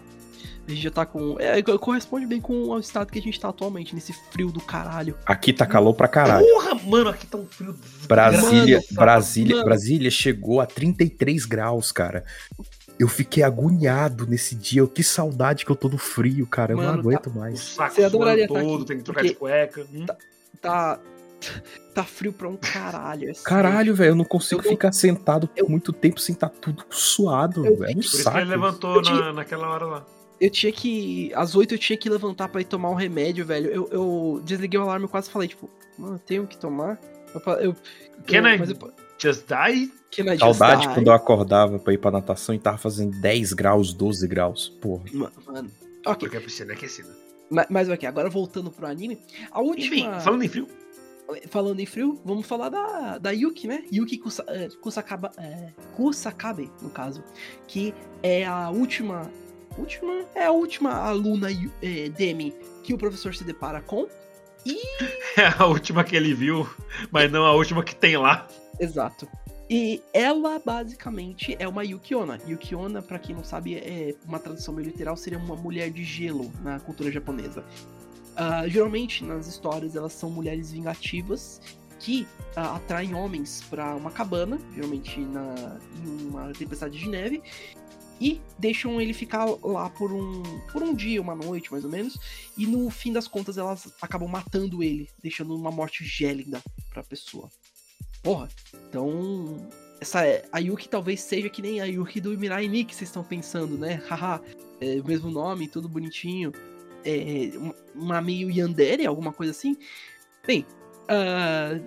a gente já tá com. É, corresponde bem com o estado que a gente tá atualmente, nesse frio do caralho. Aqui tá calor pra caralho. Porra, mano, aqui tá um frio. Brasília, desgraçado. Brasília, mano. Brasília chegou a 33 graus, cara. Eu fiquei agoniado nesse dia. Que saudade que eu tô no frio, cara. Eu não Mano, aguento O mais. saco Você adoraria tá todo, aqui, tem que trocar de cueca. Hum? Tá. Tá frio pra um caralho. é sério. Caralho, velho, eu não consigo Eu não- ficar sentado por eu- muito tempo sem estar tudo suado, velho. É um Por isso que saco. ele levantou na, naquela hora lá. eu tinha que. Às 8 eu tinha que levantar pra ir tomar um remédio, velho. Eu, eu desliguei o alarme e quase falei, tipo, mano, eu tenho que tomar. Eu, eu, Can eu, I mas eu- Just die? can I just Saudade die? quando eu acordava pra ir pra natação e tava fazendo 10 graus, 12 graus. Porra. Ma- Mano. Ok, Porque a piscina é aquecida. ma- mas ok, agora voltando pro anime. A última. Enfim, falando em frio. Falando em frio, vamos falar da, da Yuki, né? Yuki Kusa, é, Kusakaba, é, Kusakabe, no caso. Que é a última. Última? É a última aluna é, Demi que o professor se depara com. (laughs) É a última que ele viu, mas não a última que tem lá. Exato. E ela basicamente é uma Yukiona. Yukiona, pra quem não sabe, é uma tradução meio literal, seria uma mulher de gelo na cultura japonesa. Ah, geralmente nas histórias elas são mulheres vingativas que ah, atraem homens pra uma cabana, geralmente na, em uma tempestade de neve, e deixam ele ficar lá por um, por um dia, uma noite mais ou menos, e no fim das contas elas acabam matando ele, deixando uma morte gélida pra pessoa. Porra, então. Essa, é- a Yuki talvez seja que nem a Yuki do Mirai Nikki vocês estão pensando, né? (laughs) Haha, é o mesmo nome, tudo bonitinho. É, uma- meio Yandere, alguma coisa assim. Bem, ah,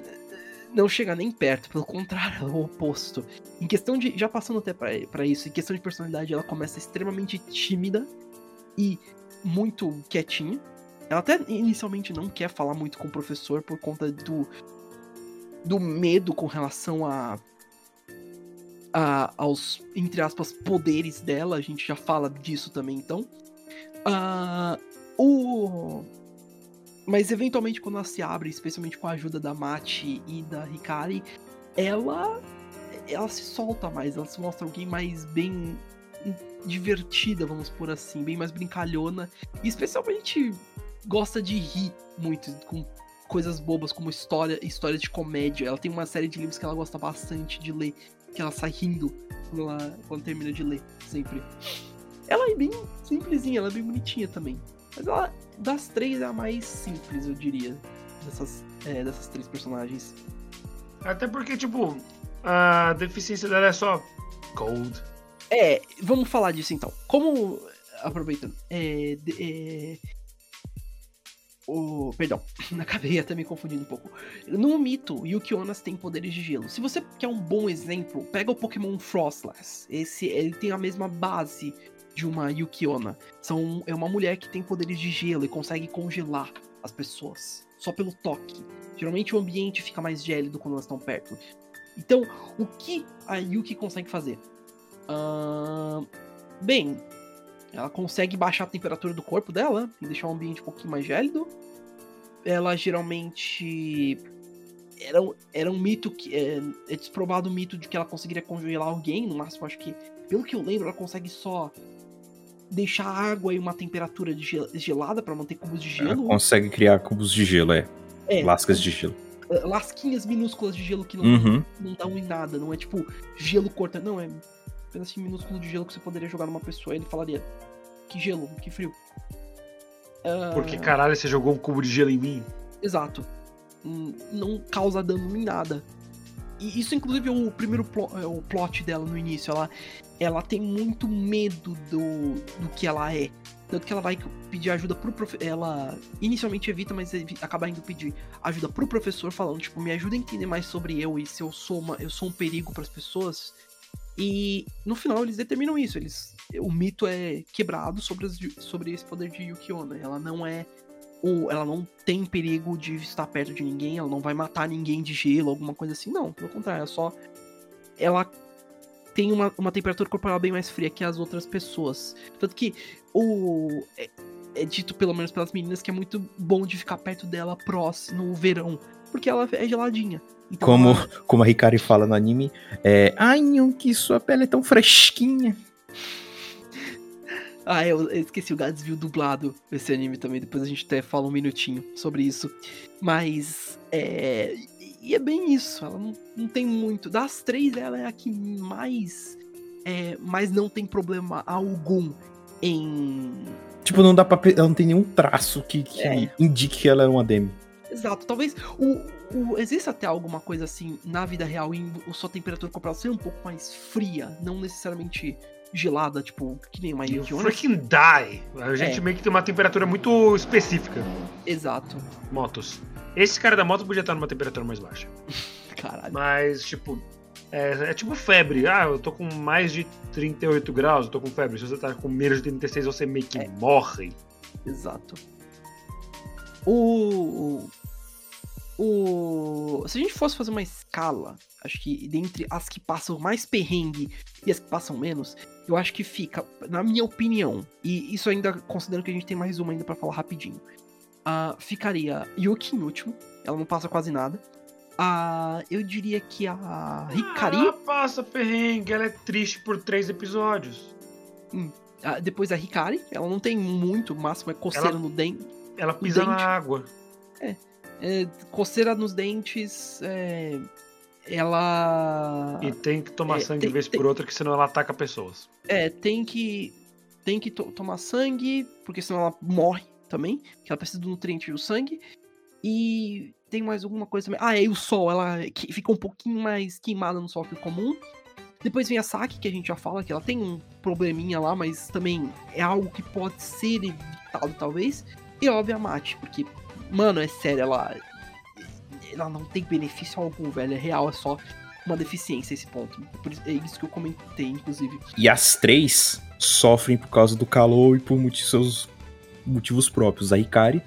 não chega nem perto, pelo contrário, (laughs) é o oposto. Em questão de. Já passando até pra isso, em questão de personalidade, ela começa extremamente tímida e muito quietinha. Ela até inicialmente não quer falar muito com o professor por conta do, do medo com relação a, a- aos, entre aspas, poderes dela. A gente já fala disso também, então. Ah, o... Mas eventualmente quando ela se abre, especialmente com a ajuda da Mati e da Hikari, ela ela se solta mais, ela se mostra alguém mais bem divertida, vamos por assim, bem mais brincalhona, e especialmente gosta de rir muito com coisas bobas como história, histórias de comédia. Ela tem uma série de livros que ela gosta bastante de ler, que ela sai rindo quando, ela, quando termina de ler, sempre. Ela é bem simplesinha, ela é bem bonitinha também. Mas ela, das três, é a mais simples, eu diria, dessas, é, dessas três personagens. Até porque, tipo, a deficiência dela é só cold. É, vamos falar disso então. Como. Aproveitando. É. é, o, perdão, (laughs) acabei até me confundindo um pouco. No mito, Yukionas tem poderes de gelo. Se você quer um bom exemplo, pega o Pokémon Frostless. Esse, ele tem a mesma base de uma Yukiona. São, é uma mulher que tem poderes de gelo e consegue congelar as pessoas. Só pelo toque. Geralmente o ambiente fica mais gélido quando elas estão perto. Então, o que a Yuki consegue fazer? Ahn, bem, ela consegue baixar a temperatura do corpo dela e deixar o ambiente um pouquinho mais gélido. Ela geralmente. Era, era um mito que. É, é o mito de que ela conseguiria congelar alguém. No máximo, acho que. Pelo que eu lembro, ela consegue só deixar a água em uma temperatura de gel- gelada para manter cubos de Ela gelo. consegue criar cubos de gelo, é. É, Lascas de gelo. lasquinhas minúsculas de gelo que não Uhum. não dão em nada, não é tipo gelo corta, não, é apenas assim minúsculo de gelo que você poderia jogar numa pessoa e ele falaria que gelo, que frio. Ah, Porque, caralho, você jogou um cubo de gelo em mim? Exato. Hum, Não causa dano em nada. E isso, inclusive, é o primeiro plo- é o plot dela no início. Ela, ela tem muito medo do, do que ela é. Tanto que ela vai pedir ajuda pro professor. Ela inicialmente evita, mas acaba indo pedir ajuda pro professor, falando, tipo, me ajuda a entender mais sobre eu e se eu sou, uma, eu sou um perigo pras pessoas. E no final eles determinam isso. Eles, o mito é quebrado sobre, as- sobre esse poder de Yukiona. Ela não é ou ela não tem perigo de estar perto de ninguém, ela não vai matar ninguém de gelo, alguma coisa assim. Não, pelo contrário, é só. Ela tem uma, uma temperatura corporal bem mais fria que as outras pessoas. Tanto que o. É, é dito, pelo menos pelas meninas, que é muito bom de ficar perto dela próximo no verão. Porque ela é geladinha. Então Como, ela- como a Hikari fala no anime, é. Ai, que sua pele é tão fresquinha. (laughs) Ah, eu esqueci o Gadsville dublado esse anime também. Depois a gente até fala um minutinho sobre isso. Mas. É. E é bem isso. Ela não, não tem muito. Das três, ela é a que mais. É, mas não tem problema algum em. Tipo, não dá pra. Ela não tem nenhum traço que, que É. indique que ela é uma Demi. Exato. Talvez. O, o, existe até alguma coisa assim na vida real em sua temperatura corporal ser um pouco mais fria. Não necessariamente gelada, tipo, que nem uma You Jonas. freaking die. A gente É. meio que tem uma temperatura muito específica. Exato. Motos. Esse cara da moto podia estar numa temperatura mais baixa. (laughs) Caralho. Mas, tipo, é, é tipo febre. Ah, eu tô com mais de 38 graus, eu tô com febre. Se você tá com menos de 36, você meio que É. morre. Exato. O. O. Se a gente fosse fazer uma escala, acho que dentre as que passam mais perrengue e as que passam menos, eu acho que fica, na minha opinião, e isso ainda considerando que a gente tem mais uma ainda pra falar rapidinho. Ah, ficaria Yuki em último, ela não passa quase nada. Ah, eu diria que a Hikari, Ela passa perrengue, ela é triste por três episódios. ah, depois a Hikari, ela não tem muito, o máximo é coceira Ela- no dente. Ela pisa na dente. água. É, coceira nos dentes, é, ela E tem que tomar É, sangue tem- de vez tem- por outra, que senão ela ataca pessoas. é, tem que tem que to- tomar sangue, porque senão ela morre também, que ela precisa do nutriente do sangue. E tem mais alguma coisa também. Ah, é e o sol, ela fica um pouquinho mais queimada no sol que o comum. Depois vem a Saki, que a gente já fala que ela tem um probleminha lá, mas também é algo que pode ser evitado, talvez. E óbvio a Mate, porque, mano, é sério, ela. Ela não tem benefício algum, velho. É real, é só uma deficiência esse ponto. É isso que eu comentei, inclusive. E as três sofrem por causa do calor e por seus motivos próprios. A Hikari,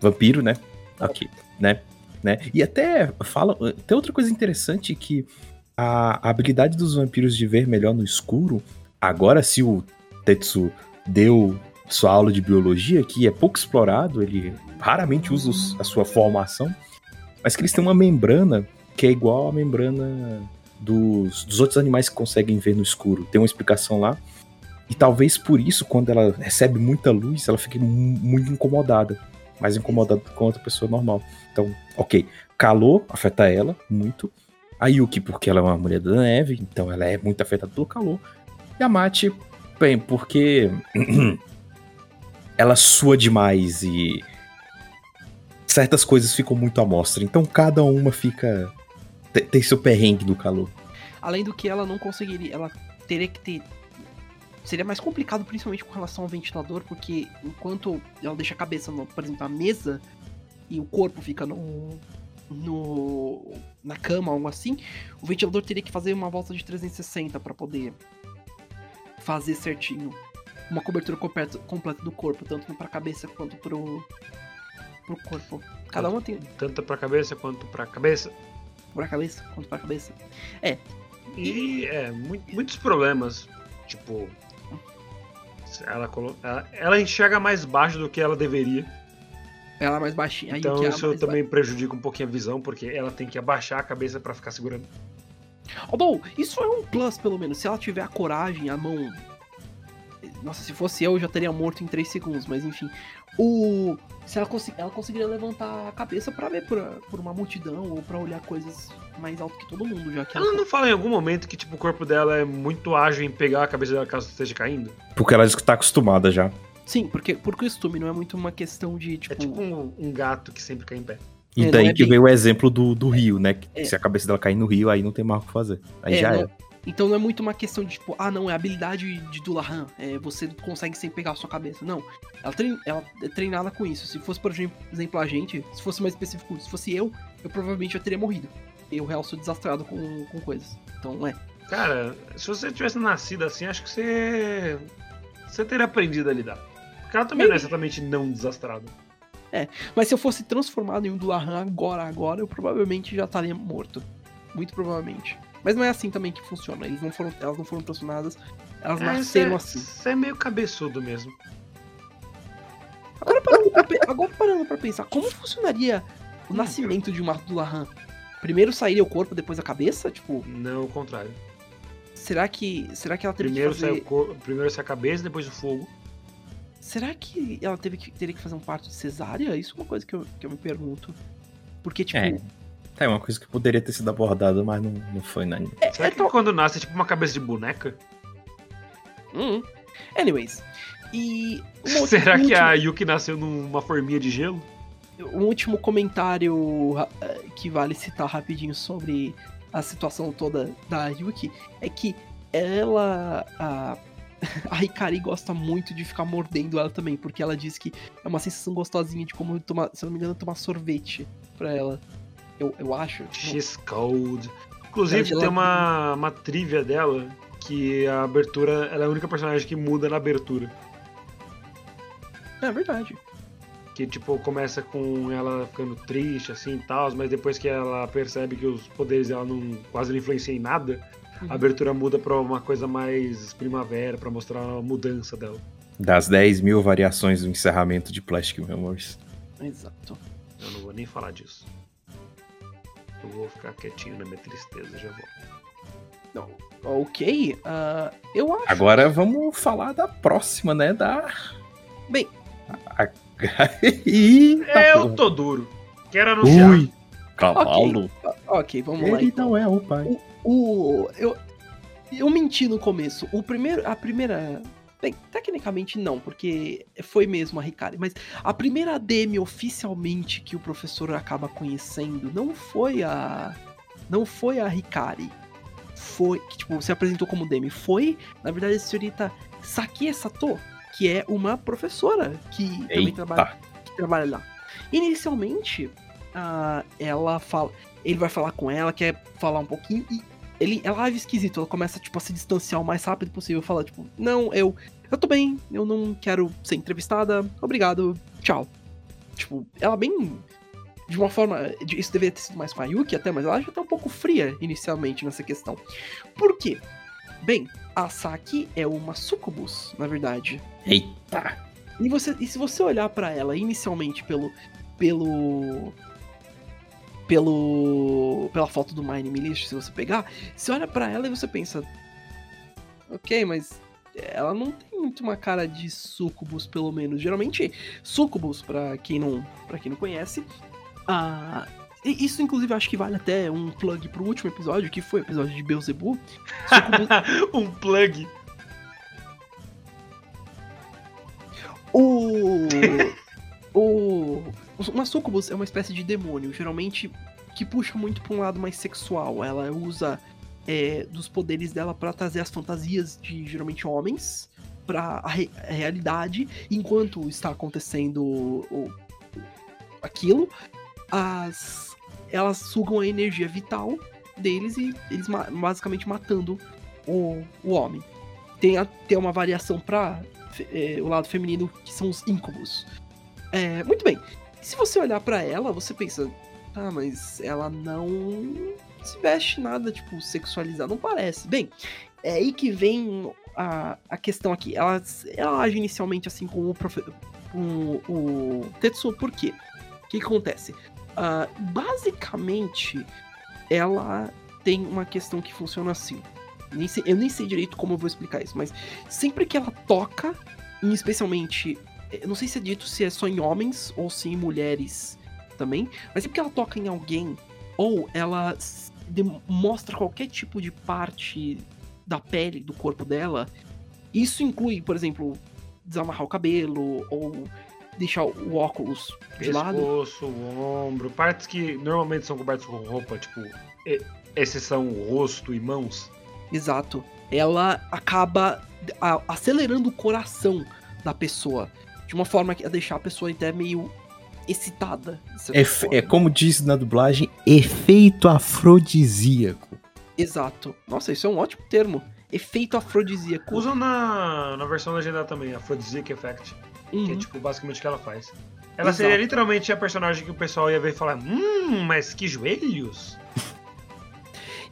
vampiro, né? Ok, né? né? E até fala. Tem outra coisa interessante que a, habilidade dos vampiros de ver melhor no escuro. Agora, se o Tetsu deu sua aula de biologia, que é pouco explorado, ele raramente usa a sua formação, mas que eles têm uma membrana que é igual à membrana dos, dos outros animais que conseguem ver no escuro. Tem uma explicação lá. E talvez por isso, quando ela recebe muita luz, ela fique mu- muito incomodada. Mais incomodada do que outra pessoa normal. Então, ok. Calor afeta ela muito. A Yuki, porque ela é uma mulher da neve, então ela é muito afetada pelo calor. E a Mati, bem, porque (clears throat) ela sua demais e certas coisas ficam muito à mostra. Então cada uma fica. te- tem seu perrengue do calor. Além do que ela não conseguiria. Ela teria que ter. Seria mais complicado, principalmente com relação ao ventilador, porque enquanto ela deixa a cabeça, no, por exemplo, na mesa e o corpo fica no. no na cama, algo assim, o ventilador teria que fazer uma volta de 360 para poder fazer certinho uma cobertura completa, completa do corpo, tanto pra cabeça quanto pro, pro corpo. Cada uma tem Tanto pra cabeça quanto pra cabeça. pra cabeça quanto pra cabeça. E é, mu- muitos problemas. Tipo. Ela, colo- ela, ela enxerga mais baixo do que ela deveria. Ela é mais baixinha. Então é isso também prejudica um pouquinho a visão, porque ela tem que abaixar a cabeça pra ficar segurando. Although, isso é um plus, pelo menos. Se ela tiver a coragem, a mão. Nossa, se fosse eu, eu já teria morto em 3 segundos, mas enfim. O. Se ela, consi- ela conseguiria levantar a cabeça pra ver por, por uma multidão ou pra olhar coisas mais alto que todo mundo, já que ela. Ela não fala em algum momento que tipo, o corpo dela é muito ágil em pegar a cabeça dela caso esteja caindo? Porque ela está acostumada já. Sim, porque por costume, não é muito uma questão de, tipo. É tipo um, um gato que sempre cai em pé. E É, daí é que bem- veio o exemplo do, do rio, né? Que É. Se a cabeça dela cair no rio, aí não tem mais o que fazer. Aí É, já não- é. Então não é muito uma questão de, tipo, ah, não, é habilidade de Dulahan, é, você consegue sem pegar a sua cabeça. Não, ela, trein, ela é treinada com isso. Se fosse, por exemplo, a gente, se fosse mais específico, se fosse eu, eu provavelmente já teria morrido. Eu, real, sou desastrado com, com coisas. Então, é. Cara, se você tivesse nascido assim, acho que você. Você teria aprendido a lidar. Porque ela também não é exatamente não desastrada. Mas se eu fosse transformado em um Dulahan agora, agora, eu provavelmente já estaria morto. Muito provavelmente. Mas não é assim também que funciona. Eles não foram, elas não foram transformadas, elas É, nasceram assim. Você é meio cabeçudo mesmo. Agora parando, pra, agora parando pra pensar, como funcionaria o nascimento de uma Dulahan? Primeiro sairia o corpo, depois a cabeça? Tipo, Não o contrário. será que. Será que ela teve Primeiro que sai, fazer. o cor... Primeiro sai a cabeça, depois o fogo. Será que ela teve que, teria que fazer um parto de cesárea? Isso é uma coisa que eu, que eu me pergunto. Porque, tipo. É. É uma coisa que poderia ter sido abordada, mas não, não foi, né? Será é que tão- quando nasce é tipo uma cabeça de boneca? Hum. Anyways. E. (laughs) Será que a Yuki nasceu numa forminha de gelo? um último comentário eh, que vale citar rapidinho sobre a situação toda da Yuki é que ela. A, (laughs) a Hikari gosta muito de ficar mordendo ela também, porque ela diz que é uma sensação gostosinha de como tomar, se eu não me engano, tomar sorvete pra ela. Eu, eu acho. She's cold. Inclusive, tem uma, uma trivia dela que a abertura. Ela é a única personagem que muda na abertura. É verdade. Que, tipo, começa com ela ficando triste, assim e tal, mas depois que ela percebe que os poderes dela não, quase não influenciam em nada, Uhum. a abertura muda pra uma coisa mais primavera, pra mostrar a mudança dela. Das 10 mil variações do encerramento de Plastic Memories. Exato. Eu não vou nem falar disso. Eu vou ficar quietinho na minha tristeza, já vou. Não, ok. ah, eu acho. Agora vamos falar da próxima, né? Da. Bem. A... (laughs) Eita, Eu porra. tô duro. Quero anunciar. Ui, cavalo. Ok, vamos lá. Ele então. não é o pai. O. Eu, eu menti no começo. O primeiro. A primeira. Bem, tecnicamente não, porque foi mesmo a Hikari, mas a primeira DM oficialmente que o professor acaba conhecendo não foi a. Não foi a Hikari. Foi. Que, tipo, se apresentou como DM. Foi, na verdade, a senhorita Sakie Sato, que é uma professora que também trabalha Eita. que trabalha lá. Inicialmente, ah, ela fala. Ele vai falar com ela, quer falar um pouquinho e ele, ela é esquisito, ela começa tipo, a se distanciar o mais rápido possível. Fala, tipo, não, eu. Eu tô bem, eu não quero ser entrevistada. Obrigado, tchau. Tipo, ela bem. De uma forma. Isso deveria ter sido mais com a Yuki até, mas ela já tá um pouco fria inicialmente nessa questão. Por quê? Bem, a Saki é uma sucubus, na verdade. Eita. E, você, e se você olhar pra ela inicialmente pelo. pelo. Pelo. pela foto do Name List, se você pegar, você olha pra ela e você pensa. Ok, mas ela não tem muito uma cara de sucubus, pelo menos. Geralmente, sucubus, pra quem não, pra quem não conhece, ah, e isso inclusive acho que vale até um plug pro último episódio, que foi o episódio de Beelzebub. Sucubus (laughs) um plug. O. o. Uma sucubus é uma espécie de demônio, geralmente que puxa muito pra um lado mais sexual. Ela usa é, dos poderes dela pra trazer as fantasias de geralmente homens pra a, re- a realidade, enquanto está acontecendo o- aquilo, as elas sugam a energia vital deles e eles ma- basicamente matando o, o homem. Tem, a- tem uma variação fe- é, o lado feminino, que são os íncubos. É, muito bem. Se você olhar pra ela, você pensa, tá, mas ela não se veste nada, tipo, sexualizado, não parece. Bem, é aí que vem a, a questão aqui. Ela, ela age inicialmente assim com o, profe- com o Tetsuo, por quê? O que, acontece? Ah, basicamente, ela tem uma questão que funciona assim. Nem sei- eu nem sei direito como eu vou explicar isso, mas sempre que ela toca, especialmente, eu não sei se é dito se é só em homens ou se em mulheres também, mas sempre que ela toca em alguém, ou ela mostra qualquer tipo de parte da pele do corpo dela, isso inclui, por exemplo, desamarrar o cabelo ou deixar o óculos de lado. Pescoço, o ombro, partes que normalmente são cobertas com roupa, tipo, exceção rosto e mãos. Exato. Ela acaba acelerando o coração da pessoa. De uma forma que a deixar a pessoa até meio excitada. É, é como diz na dublagem, efeito afrodisíaco. Exato. Nossa, isso é um ótimo termo. Efeito afrodisíaco. Usam na, na versão legendada também, Aphrodisiac Effect, que é Uhum. tipo basicamente o que ela faz. Ela Exato. seria literalmente a personagem que o pessoal ia ver e falar: Hum, mas que joelhos! (laughs)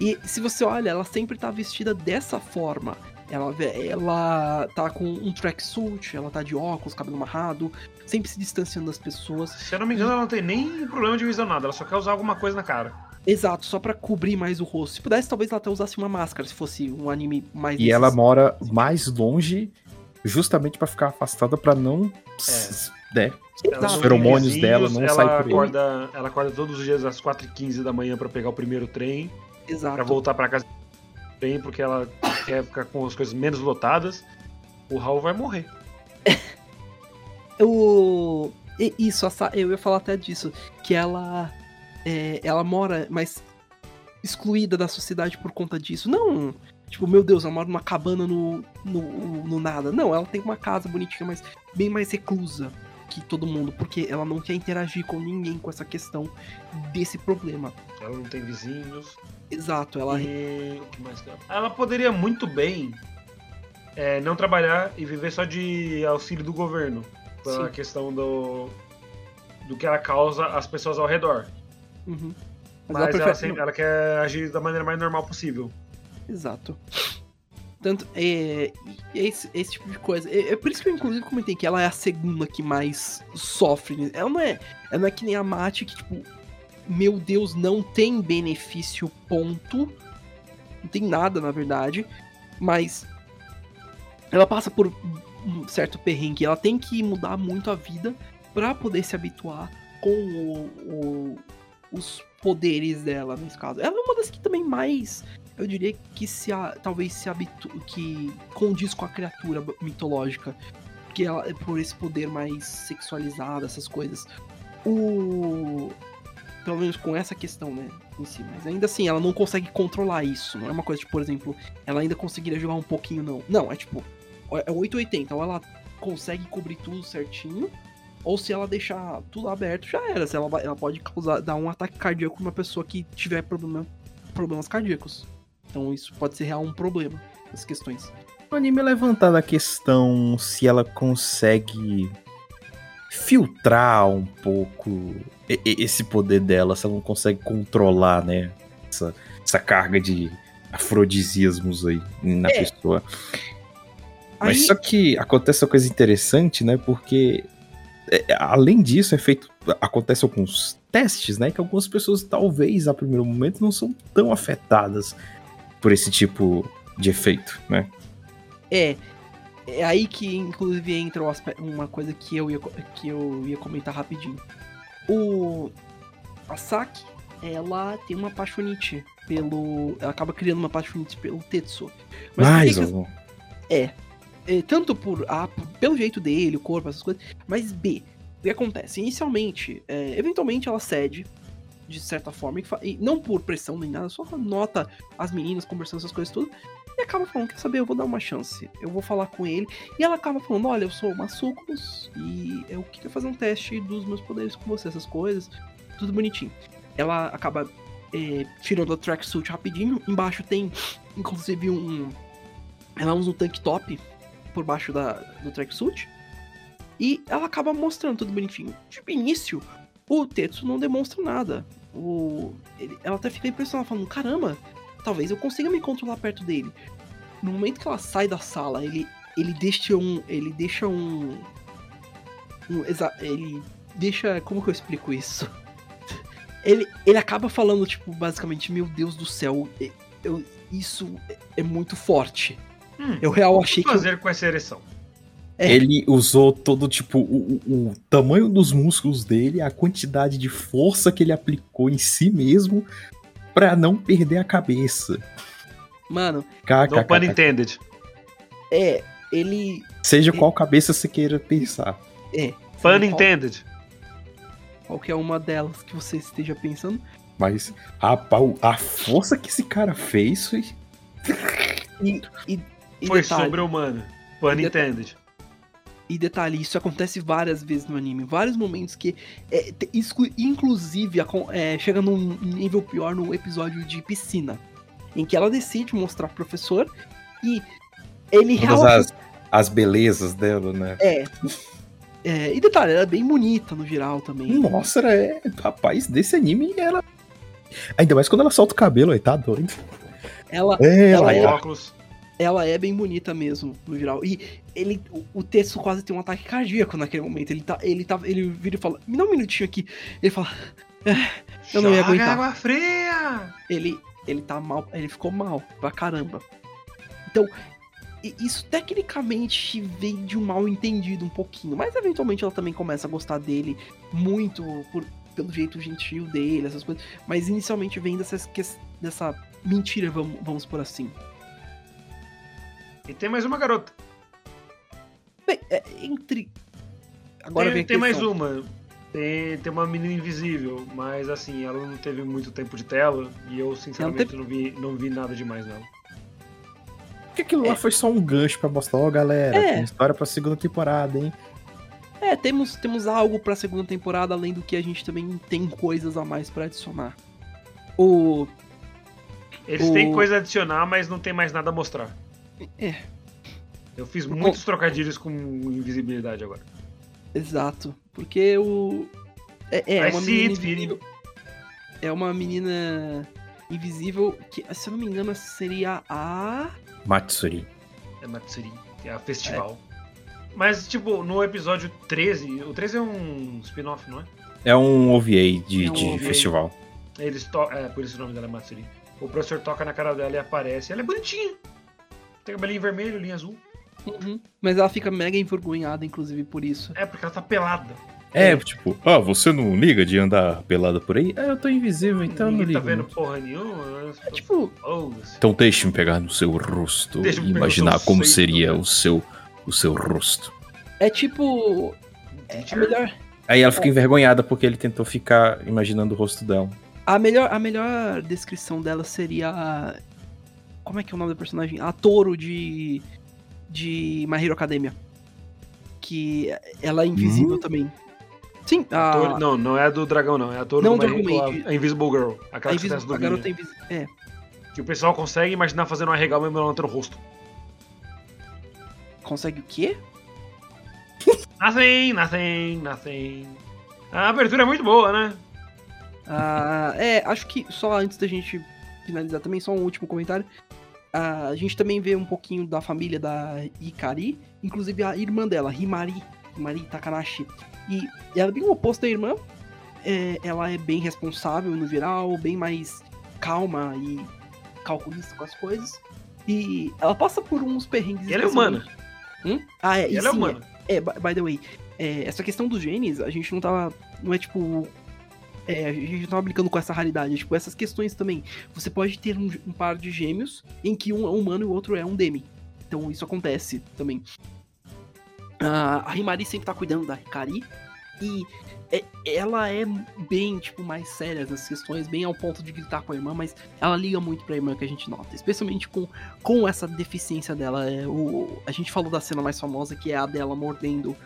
E se você olha, ela sempre tá vestida dessa forma. Ela, ela tá com um tracksuit, ela tá de óculos, cabelo amarrado, sempre se distanciando das pessoas. Se eu não me engano, ela não tem nem problema de visão nada, ela só quer usar alguma coisa na cara. Exato, só pra cobrir mais o rosto. Se pudesse, talvez ela até usasse uma máscara, se fosse um anime mais E ela desses- mora mais longe, justamente pra ficar afastada pra não. s- Né, Ela Os feromônios dela não ela saem por aí. acorda, Ela acorda todos os dias às 4h15 da manhã pra pegar o primeiro trem, pra Exato. voltar pra casa trem, porque ela quer ficar com as coisas menos lotadas. O Raul vai morrer. (laughs) O... Isso, eu ia falar até disso. Que ela. é, ela mora mais excluída da sociedade por conta disso. Não Tipo, meu Deus, ela mora numa cabana no, no, no nada. Não, ela tem uma casa bonitinha, mas bem mais reclusa que todo mundo, porque ela não quer interagir com ninguém com essa questão desse problema. Ela não tem vizinhos. Exato, ela E ela- poderia muito bem é, não trabalhar e viver só de auxílio do governo. Pela Sim. questão do. do que ela causa às pessoas ao redor. Uhum. Mas, Mas, ela ela, sempre- ela quer agir da maneira mais normal possível. Exato. Tanto, é, esse, esse tipo de coisa. É, é por isso que eu, inclusive, comentei que ela é a segunda que mais sofre. Ela não é, ela não é que nem a Mate, que, tipo, meu Deus, não tem benefício, ponto. Não tem nada, na verdade. Mas ela passa por um certo perrengue. Ela tem que mudar muito a vida pra poder se habituar com o- o- os poderes dela, nesse caso. Ela é uma das que também mais eu diria que se a- talvez se habitu que condiz com a criatura mitológica, que ela é por esse poder mais sexualizado, essas coisas. O pelo menos com essa questão, né, em si, mas ainda assim, ela não consegue controlar isso, não é uma coisa tipo, por exemplo, ela ainda conseguiria jogar um pouquinho não. Não, é tipo, é 880, ou ela consegue cobrir tudo certinho, ou se ela deixar tudo aberto, já era. Se ela, ela pode causar, dar um ataque cardíaco numa pessoa que tiver problema, problemas cardíacos. Então isso pode ser real um problema, as questões. O anime é levantado a questão se ela consegue filtrar um pouco esse poder dela, se ela não consegue controlar, né? Essa, essa carga de afrodisíasmos aí na É. pessoa. Mas Aí- só que acontece uma coisa interessante, né? Porque é, além disso, é feito. Acontece alguns testes, né? Que algumas pessoas, talvez, a primeiro momento, não são tão afetadas por esse tipo de efeito, né? É. É aí que, inclusive, entra uma coisa que eu ia, que eu ia comentar rapidinho. O. A Saki, ela tem uma apaixonite pelo. Ela acaba criando uma apaixonite pelo Tetsu. Mas que Mais que as- algum. É, tanto por A, pelo jeito dele, o corpo, essas coisas, mas B, o que acontece? Inicialmente, é, eventualmente ela cede, de certa forma, e, e não por pressão nem nada, só nota as meninas conversando essas coisas tudo, e acaba falando, quer saber, eu vou dar uma chance, eu vou falar com ele, e ela acaba falando, olha, eu sou uma Sucubus, e eu queria fazer um teste dos meus poderes com você, essas coisas, tudo bonitinho. Ela acaba é, tirando a tracksuit rapidinho, embaixo tem, inclusive, um... Ela usa um tank top por baixo da, do tracksuit. E ela acaba mostrando tudo bonitinho. Tipo, início, o Tetsu não demonstra nada. O, ele- ela até fica impressionada, falando: caramba, talvez eu consiga me controlar perto dele. No momento que ela sai da sala, ele, ele deixa um. Ele deixa um. um exa- ele deixa. Como que eu explico isso? (laughs) Ele, ele acaba falando, tipo, basicamente, meu Deus do céu, e- eu, isso é muito forte. Hum, Eu real achei que que. fazer com essa ereção? É. Ele usou todo, tipo, o- o tamanho dos músculos dele, a quantidade de força que ele aplicou em si mesmo pra não perder a cabeça. No Mano, pun KKK. intended. é. Ele. Seja qual cabeça você queira pensar. É. Pun qual- intended. Qualquer uma delas que você esteja pensando. Mas, rapaz, a força que esse cara fez foi. E, e, e Foi detalhe, sobre-humana. Pun intended. E detalhe, isso acontece várias vezes no anime. Vários momentos que. É, isso, inclusive, é, chega num nível pior no episódio de piscina. Em que ela decide mostrar pro professor e ele Todas real. as, as belezas dela, né? É. É, e detalhe, ela é bem bonita no geral também. Nossa, era, é, rapaz, desse anime ela. Ainda mais quando ela solta o cabelo aí, tá doido. Ela, É, Ela ela é- é. Óculos. ela é bem bonita mesmo, no geral. E ele, o, o Tetsu quase tem um ataque cardíaco naquele momento. Ele tá, ele tá, ele vira e fala, me dá um minutinho aqui. Ele fala, Eu não ia aguentar. água fria! ele, ele tá mal, ele ficou mal pra caramba. Então, isso tecnicamente vem de um mal entendido um pouquinho, mas eventualmente ela também começa a gostar dele muito por, pelo jeito gentil dele, essas coisas. Mas inicialmente vem dessas, ques- dessa mentira, vamos, vamos por assim. E tem mais uma garota. Bem, é, entre. Agora tem tem mais uma. Tem, tem uma menina invisível, mas assim, ela não teve muito tempo de tela e eu sinceramente não, vi, não vi nada demais nela. que aquilo lá foi só um gancho pra mostrar, ó, galera, É. tem história pra segunda temporada, hein? É, temos, temos algo pra segunda temporada, além do que a gente também tem coisas a mais pra adicionar. O. Eles O- têm coisa a adicionar, mas não tem mais nada a mostrar. É, Eu fiz O- muitos trocadilhos com invisibilidade agora. exato. Porque o. É, é I uma menina invisível. É uma menina invisível que, se eu não me engano, seria a. Matsuri. É Matsuri, que é a festival. Mas, tipo, no episódio 13, o 13 é um spin-off, não é? É um OVA de, É um de OVA. festival. Eles to... É, por isso o nome dela é Matsuri. O professor toca na cara dela e aparece. Ela é bonitinha. Tem cabelinho vermelho, linha azul. Uhum. Mas ela fica mega envergonhada, inclusive, por isso. É, porque ela tá pelada. É, tipo, ah, você não liga de andar pelada por aí? Ah, eu tô invisível, então eu não Ninguém ligo. tá vendo muito. porra nenhuma. É tipo. Então deixe-me pegar no seu rosto e imaginar como seria né? o seu, o seu rosto. é tipo. É Teacher? melhor, Aí ela fica envergonhada porque ele tentou ficar imaginando o rosto dela. a melhor, a melhor descrição dela seria. a- Como é que é o nome da personagem? A Toro de. De My Hero Academia. Que ela é invisível também. Sim, a, Ator- Não, não é a do dragão, não. É a ator Não, do Dragon Maid. a, a Invisible Girl. a, Aquela que invis- acontece do a garota Vinha. invisível. É. Que o pessoal consegue imaginar fazendo um arregal mesmo ela não ter o rosto. Consegue o quê? Nothing, nothing, nothing. A abertura é muito boa, né? Ah, é, acho que só antes da gente finalizar também, só um último comentário. Ah, a gente também vê um pouquinho da família da Ikari, inclusive a irmã dela, Himari, Himari Takanashi. E ela é bem o oposto da irmã. É, ela é bem responsável no geral, bem mais calma e calculista com as coisas. E ela passa por uns perrengues. E ela é humana. Hum? Ah, é, E ela é sim, humana. é, by, by the way, é, essa questão dos genes, a gente não tava. Não é tipo. É, a gente tava brincando com essa raridade. Tipo, essas questões também. Você pode ter um, um par de gêmeos em que um é humano e o outro é um demi. Então isso acontece também. Ah, a Himari sempre tá cuidando da Hikari. E é- ela é bem, tipo, mais séria nessas questões, bem ao ponto de gritar com a irmã, mas ela liga muito pra irmã que a gente nota. Especialmente com, com essa deficiência dela. É, o, a gente falou da cena mais famosa, que é a dela mordendo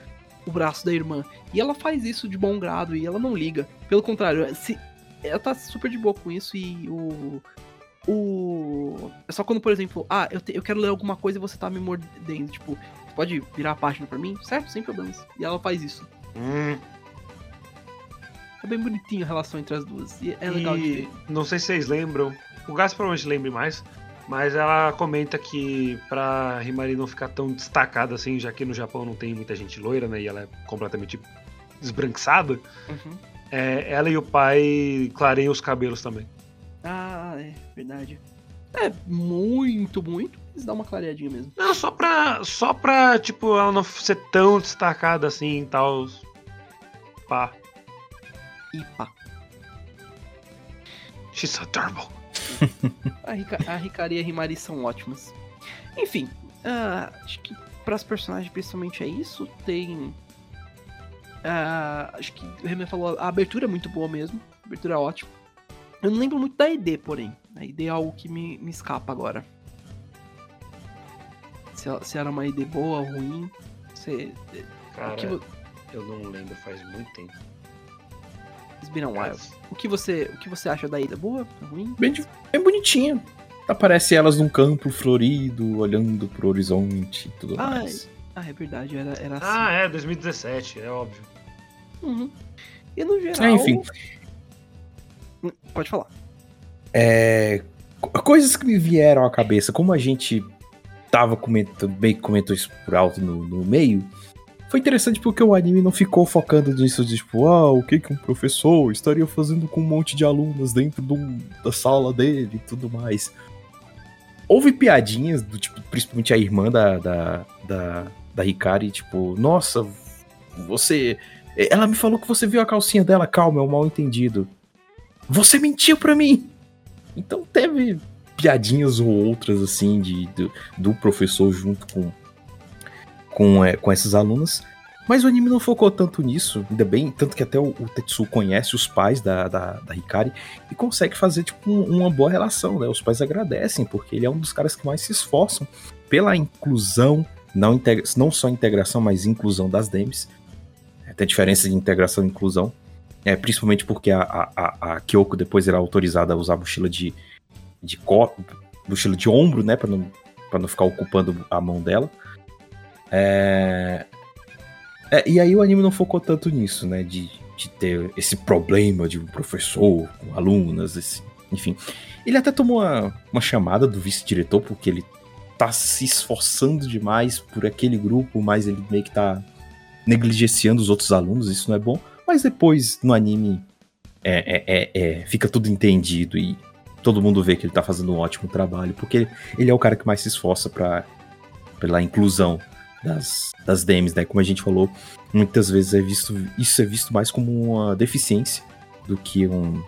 o braço da irmã. E ela faz isso de bom grado e ela não liga. Pelo contrário, se, ela tá super de boa com isso e o. O. É só quando, por exemplo, ah, eu, te- eu quero ler alguma coisa e você tá me mordendo. Tipo, você pode virar a página pra mim? Certo? Sem problemas. E ela faz isso. Hum. É bem bonitinho a relação entre as duas. E é legal de e ver. não sei se vocês lembram. O Gas provavelmente lembre mais. Mas ela comenta que pra Himari não ficar tão destacada assim, já que no Japão não tem muita gente loira, né? E ela é completamente esbranquiçada. Uhum. é, ela e o pai clareiam os cabelos também. Ah, é verdade. É muito, muito, mas dá uma clareadinha mesmo. Não, só pra. Só pra, tipo, ela não ser tão destacada assim e tal. Pá. E pá. She's so adorable. A, Rica, a Hikari e a Himari são ótimas. Enfim, ah, acho que para as personagens principalmente é isso. Tem. ah, acho que o Renan falou, a abertura é muito boa mesmo. A abertura é ótima. Eu não lembro muito da ID, porém. A ID é algo que me, me escapa agora. Se, se era uma ID boa ou ruim. Se, Cara, que, eu não lembro faz muito tempo. It's been a while. O que você, o que você acha da ida? Boa? Ruim? Bem, bem bonitinha. Aparece elas num campo florido, olhando pro horizonte e tudo Ai. mais. Ah, é verdade, era, era assim. Ah, é, 2017, é óbvio. Uhum. E no geral. É, enfim. Hum, Pode falar. É, co- coisas que me vieram à cabeça, como a gente tava comentando, bem que comentou isso por alto no, no meio, foi interessante porque o anime não ficou focando nisso de tipo, ah, o que que um professor estaria fazendo com um monte de alunas dentro do- da sala dele e tudo mais. Houve piadinhas do tipo, principalmente a irmã da, da, da, da Hikari, tipo, nossa, você. Ela me falou que você viu a calcinha dela, calma, é um mal entendido. Você mentiu pra mim! Então teve piadinhas ou outras, assim, de, do, do professor junto com, com, é, com essas alunas. Mas o anime não focou tanto nisso, ainda bem, tanto que até o, o Tetsu conhece os pais da, da, da Hikari e consegue fazer, tipo, um- uma boa relação, né? Os pais agradecem, porque ele é um dos caras que mais se esforçam pela inclusão, não, integra não só integração, mas inclusão das Demis. É, Tem diferença de integração e inclusão. É, principalmente porque a, a, a, a Kyoko depois era autorizada a usar mochila de, de co- mochila de ombro, né? Pra não, não ficar ocupando a mão dela. É, é, e aí o anime não focou tanto nisso, né? De, de ter esse problema de um professor com alunas, esse- enfim. Ele até tomou uma, uma chamada do vice-diretor, porque ele tá se esforçando demais por aquele grupo, mas ele meio que tá negligenciando os outros alunos, isso não é bom. Mas depois, no anime, é, é- é- é, fica tudo entendido e todo mundo vê que ele tá fazendo um ótimo trabalho, porque ele, ele é o cara que mais se esforça pra, pela inclusão das, das DMs, né? Como a gente falou, muitas vezes é visto, isso é visto mais como uma deficiência do que um,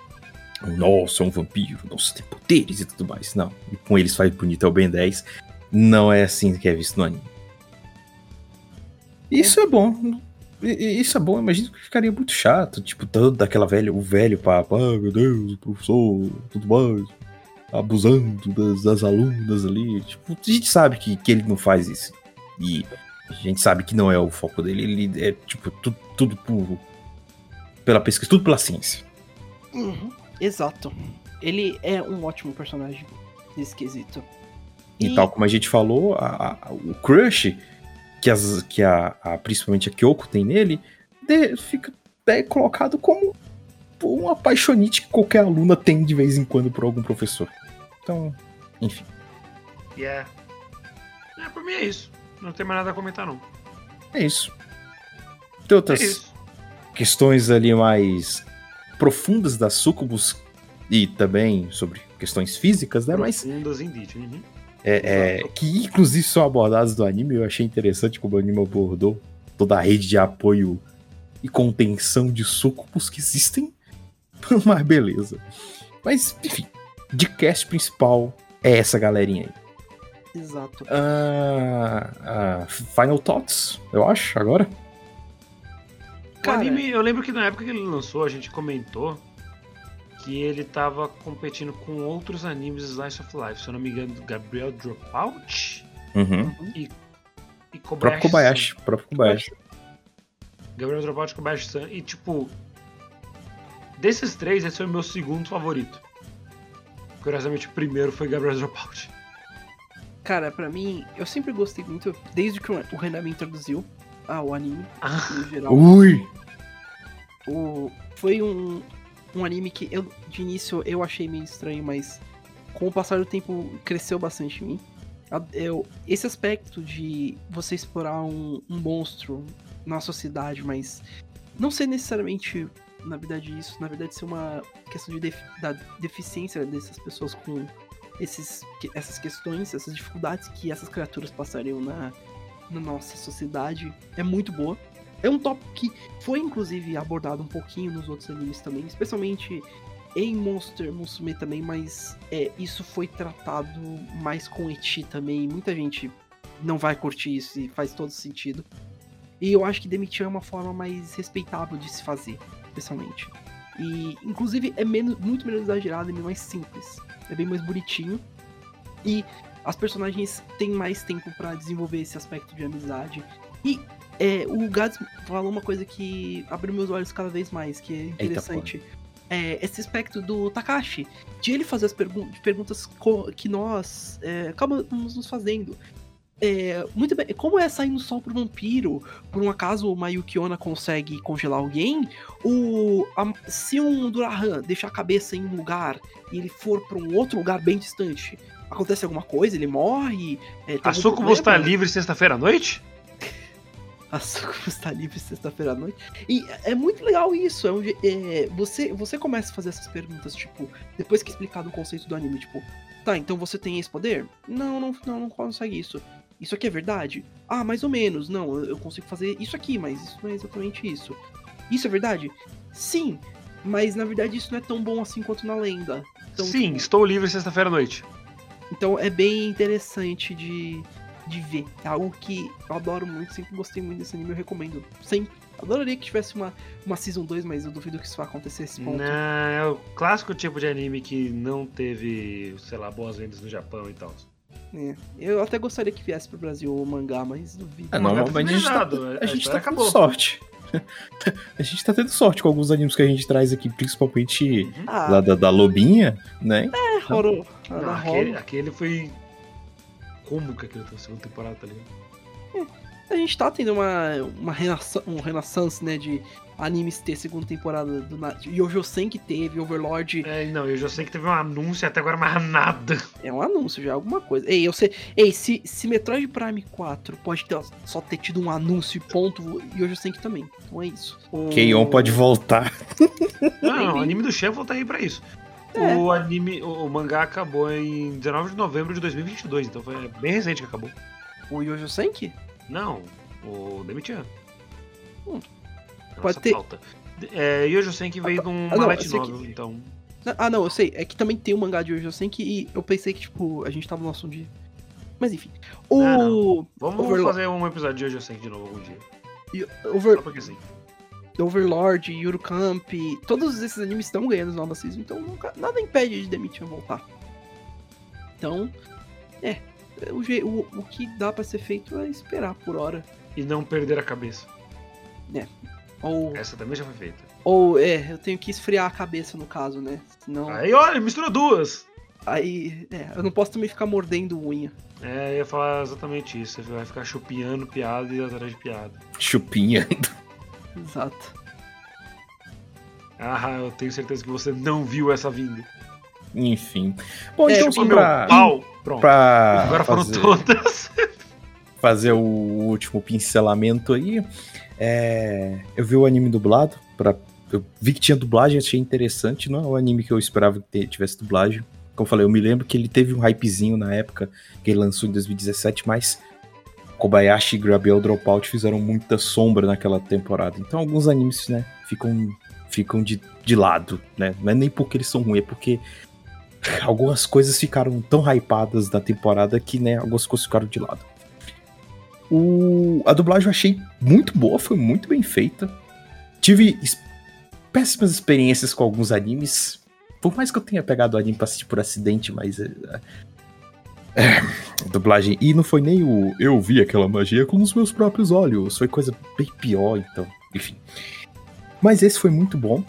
um nossa, um vampiro, nossa, tem poderes e tudo mais. Não, e com eles faz bonito é o Ben 10. Não é assim que é visto no anime. Isso é bom. Isso é bom, imagino que ficaria muito chato, tipo, tanto daquela velha, o velho papo, ah, meu Deus, o professor, tudo mais, abusando das, das alunas ali. Tipo, a gente sabe que, que ele não faz isso. E a gente sabe que não é o foco dele, ele é, tipo, tudo, tudo por, pela pesquisa, tudo pela ciência. Uhum, exato. Ele é um ótimo personagem nesse quesito. E, E- tal como a gente falou, a- a- o crush que, as, que a, a- principalmente a Kyoko tem nele de- fica é, colocado como um apaixonite que qualquer aluna tem de vez em quando por algum professor. Então, enfim. Yeah. É, por mim é isso. Não tem mais nada a comentar, não. É isso. Tem outras É isso. questões ali mais profundas das sucubus e também sobre questões físicas, né? Mas Profundas indeed. Uhum. é, é, que inclusive são abordadas do anime. Eu achei interessante como o anime abordou toda a rede de apoio e contenção de sucubus que existem. (laughs) Mas beleza. Mas, enfim, de cast principal é essa galerinha aí. Exato. Ah, ah, Final Thoughts, eu acho, agora. Cara- O anime, eu lembro que na época que ele lançou, a gente comentou que ele tava competindo com outros animes Slice of Life. Se eu não me engano, Gabriel Dropout Uhum. e O Kobayashi. próprio Kobayashi. próprio Kobayashi. Gabriel Dropout e Kobayashi San. E tipo, desses três, esse foi o meu segundo favorito. Curiosamente, o primeiro foi Gabriel Dropout. Cara, pra mim, eu sempre gostei muito, desde que o Renan me introduziu ao anime, Ah, no geral. Ui! O, foi um, um anime que eu, de início, eu achei meio estranho, mas com o passar do tempo cresceu bastante em mim. Eu, esse aspecto de você explorar um, um monstro na sociedade, mas não ser necessariamente, na verdade, isso, na verdade, ser uma questão de def- da deficiência dessas pessoas com esses, essas questões, essas dificuldades que essas criaturas passariam na, na nossa sociedade, é muito boa. É um tópico que foi inclusive abordado um pouquinho nos outros animes também, especialmente em Monster Musume também, mas é, isso foi tratado mais com eti também. Muita gente não vai curtir isso e faz todo sentido. E eu acho que demitir é uma forma mais respeitável de se fazer, especialmente. E inclusive é menos, muito menos exagerado e mais simples. É bem mais bonitinho. E as personagens têm mais tempo pra desenvolver esse aspecto de amizade. E é, o Gads falou uma coisa que abriu meus olhos cada vez mais, que é interessante. é, esse aspecto do Takashi, de ele fazer as pergun perguntas que nós é, acabamos nos fazendo. É, muito bem, como é sair no sol pro vampiro? Por um acaso uma Yukiona consegue congelar alguém? O, a- se um Durahan deixar a cabeça em um lugar e ele for pra um outro lugar bem distante, acontece alguma coisa? Ele morre? É, a Sucubus tá problema? livre sexta-feira à noite? A Sucubus tá livre sexta-feira à noite. E é muito legal isso. É um é, você, você começa a fazer essas perguntas, tipo, depois que explicado o conceito do anime, tipo, tá, então você tem esse poder? Não, não, não, não consegue isso. Isso aqui é verdade? Ah, mais ou menos. Não, eu- consigo fazer isso aqui, mas isso não é exatamente isso. Isso é verdade? Sim, mas na verdade isso não é tão bom assim quanto na lenda. Então, Sim, tipo, estou livre sexta-feira à noite. então é bem interessante de, de ver. É algo que eu adoro muito, sempre gostei muito desse anime, eu recomendo. Sempre. Adoraria que tivesse uma, uma Season 2, mas eu duvido que isso vai acontecer esse ponto. Não, é o clássico tipo de anime que não teve, sei lá, boas vendas no Japão e tal. É. Eu até gostaria que viesse pro Brasil o mangá, mas duvido. É, Não, normalmente a gente tá, finalizado, a gente história tá tendo acabou. sorte. (laughs) a gente tá tendo sorte com alguns animes que a gente traz aqui, principalmente Ah, lá da, da Lobinha, né? é. Não, da aquele, aquele foi. Como que aquele foi a segunda temporada, tá ligado? A gente tá tendo uma, uma renaça, um renaissance, né, de animes ter segunda temporada do Yojo Senki teve, Overlord É, não, eu já sei que teve um anúncio até agora, mas nada. é um anúncio, já alguma coisa. Ei, eu sei. Ei, se, se Metroid Prime 4 pode ter, só ter tido um anúncio e ponto, Yojo Senki também. Então é isso. O... Keion pode voltar. Não, Maybe. (laughs) o anime do Shuffle tá aí pra isso. É. O anime, o, o mangá acabou em 19 de novembro de 2022, então foi bem recente que acabou. O Yojo Senki? Não, o Demitian. Hum. Nossa Pode ter- falta. É, Yojo Senki veio de um ah, não, light novel, então... Ah, não, eu sei. É que também tem o mangá de Yojo Senki e eu pensei que, tipo, a gente tava no assunto de. Mas enfim. O. Ah, não. Vamos Overlord. fazer um episódio de Yojo Senki de novo algum dia. e- Over, Só porque sim. Overlord, Yuru Camp, todos esses animes estão ganhando nova season, então nunca, nada impede de Demitian voltar. Então, é, o, o, o que dá pra ser feito é esperar por hora. E não perder a cabeça. Ou, Essa também já foi feita. ou é, eu tenho que esfriar a cabeça no caso, né? Senão, Aí, olha, misturou duas! aí, é, eu não posso também ficar mordendo unha. É, eu ia falar exatamente isso. Você vai ficar chupinhando piada e atrás de piada. Chupinha. Exato. Ah, eu tenho certeza que você não viu essa vinda. Enfim. Bom, É, então sim, meu pra, pau! Pronto. pra Agora foram fazer, todas. (laughs) fazer o último pincelamento aí, é, eu vi o anime dublado, pra, eu vi que tinha dublagem, achei interessante, não é o anime que eu esperava que tivesse dublagem. Como eu falei, eu me lembro que ele teve um hypezinho na época que ele lançou em 2017, mas Kobayashi e Gabriel Dropout fizeram muita sombra naquela temporada. Então alguns animes, né, ficam, ficam de, de lado, né? Não é nem porque eles são ruins, é porque algumas coisas ficaram tão hypadas na temporada que, né, algumas coisas ficaram de lado. O, a dublagem eu achei muito boa, foi muito bem feita. Tive péssimas experiências com alguns animes. Por mais que eu tenha pegado o anime pra assistir por acidente, mas. é, é, (laughs) dublagem. E não foi nem o eu vi aquela magia com os meus próprios olhos. Foi coisa bem pior, então. Enfim. Mas esse foi muito bom.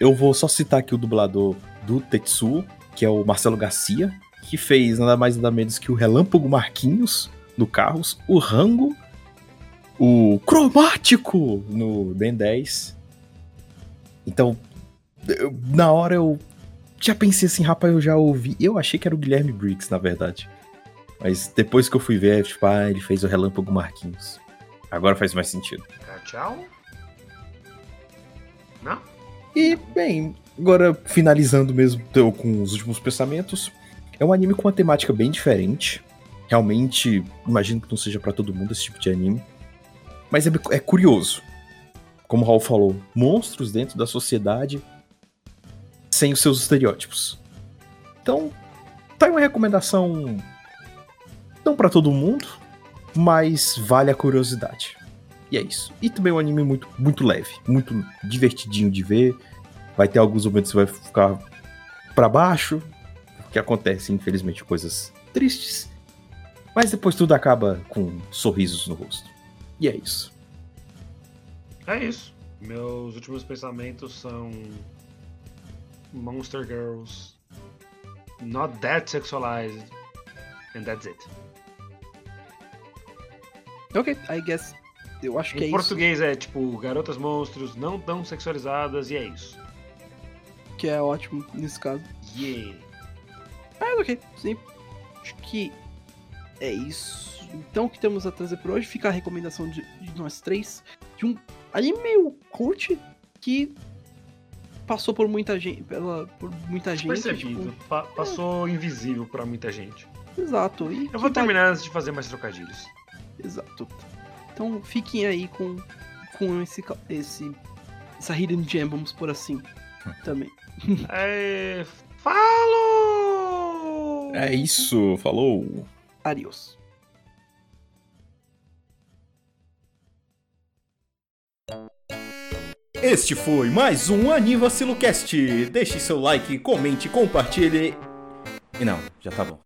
Eu vou só citar aqui o dublador do Tetsuo, que é o Marcelo Garcia, que fez nada mais nada menos que o Relâmpago Marquinhos no Carros, o Rango, o Cromático no Ben 10. Então, eu- na hora eu já pensei assim, rapaz, eu já ouvi. Eu achei que era o Guilherme Briggs, na verdade. Mas depois que eu fui ver, tipo, ah, ele fez o Relâmpago Marquinhos. Agora faz mais sentido. Tchau. Não? E, bem, agora finalizando mesmo com os últimos pensamentos, é um anime com uma temática bem diferente. Realmente, imagino que não seja pra todo mundo esse tipo de anime. Mas é, é curioso. Como o Raul falou, monstros dentro da sociedade sem os seus estereótipos. Então, tá aí uma recomendação não pra todo mundo, mas vale a curiosidade. E é isso. E também é um anime muito, muito leve, muito divertidinho de ver. Vai ter alguns momentos que você vai ficar pra baixo, porque acontece, infelizmente, coisas tristes. Mas depois tudo acaba com sorrisos no rosto. E é isso. É isso. Meus últimos pensamentos são. Monster Girls. Not that sexualized. And that's it. Ok, I guess. Eu acho que é Em isso. português é tipo, garotas monstros não tão sexualizadas e é isso. Que é ótimo nesse caso. Yeah. Mas ok, sim. Acho que é isso. Então o que temos a trazer por hoje fica a recomendação de, de nós três de um anime meio cult que passou por muita gente, pela, por muita gente. Percebido. tipo, Pa- passou invisível pra muita gente. exato. E Eu vou terminar antes de fazer mais trocadilhos. Exato. Então fiquem aí com, com esse, esse essa hidden gem, vamos por assim, também. É, falou! É isso, falou. Adios. Este foi mais um Anivacilo Cast. Deixe seu like, comente, compartilhe. E não, já tá bom.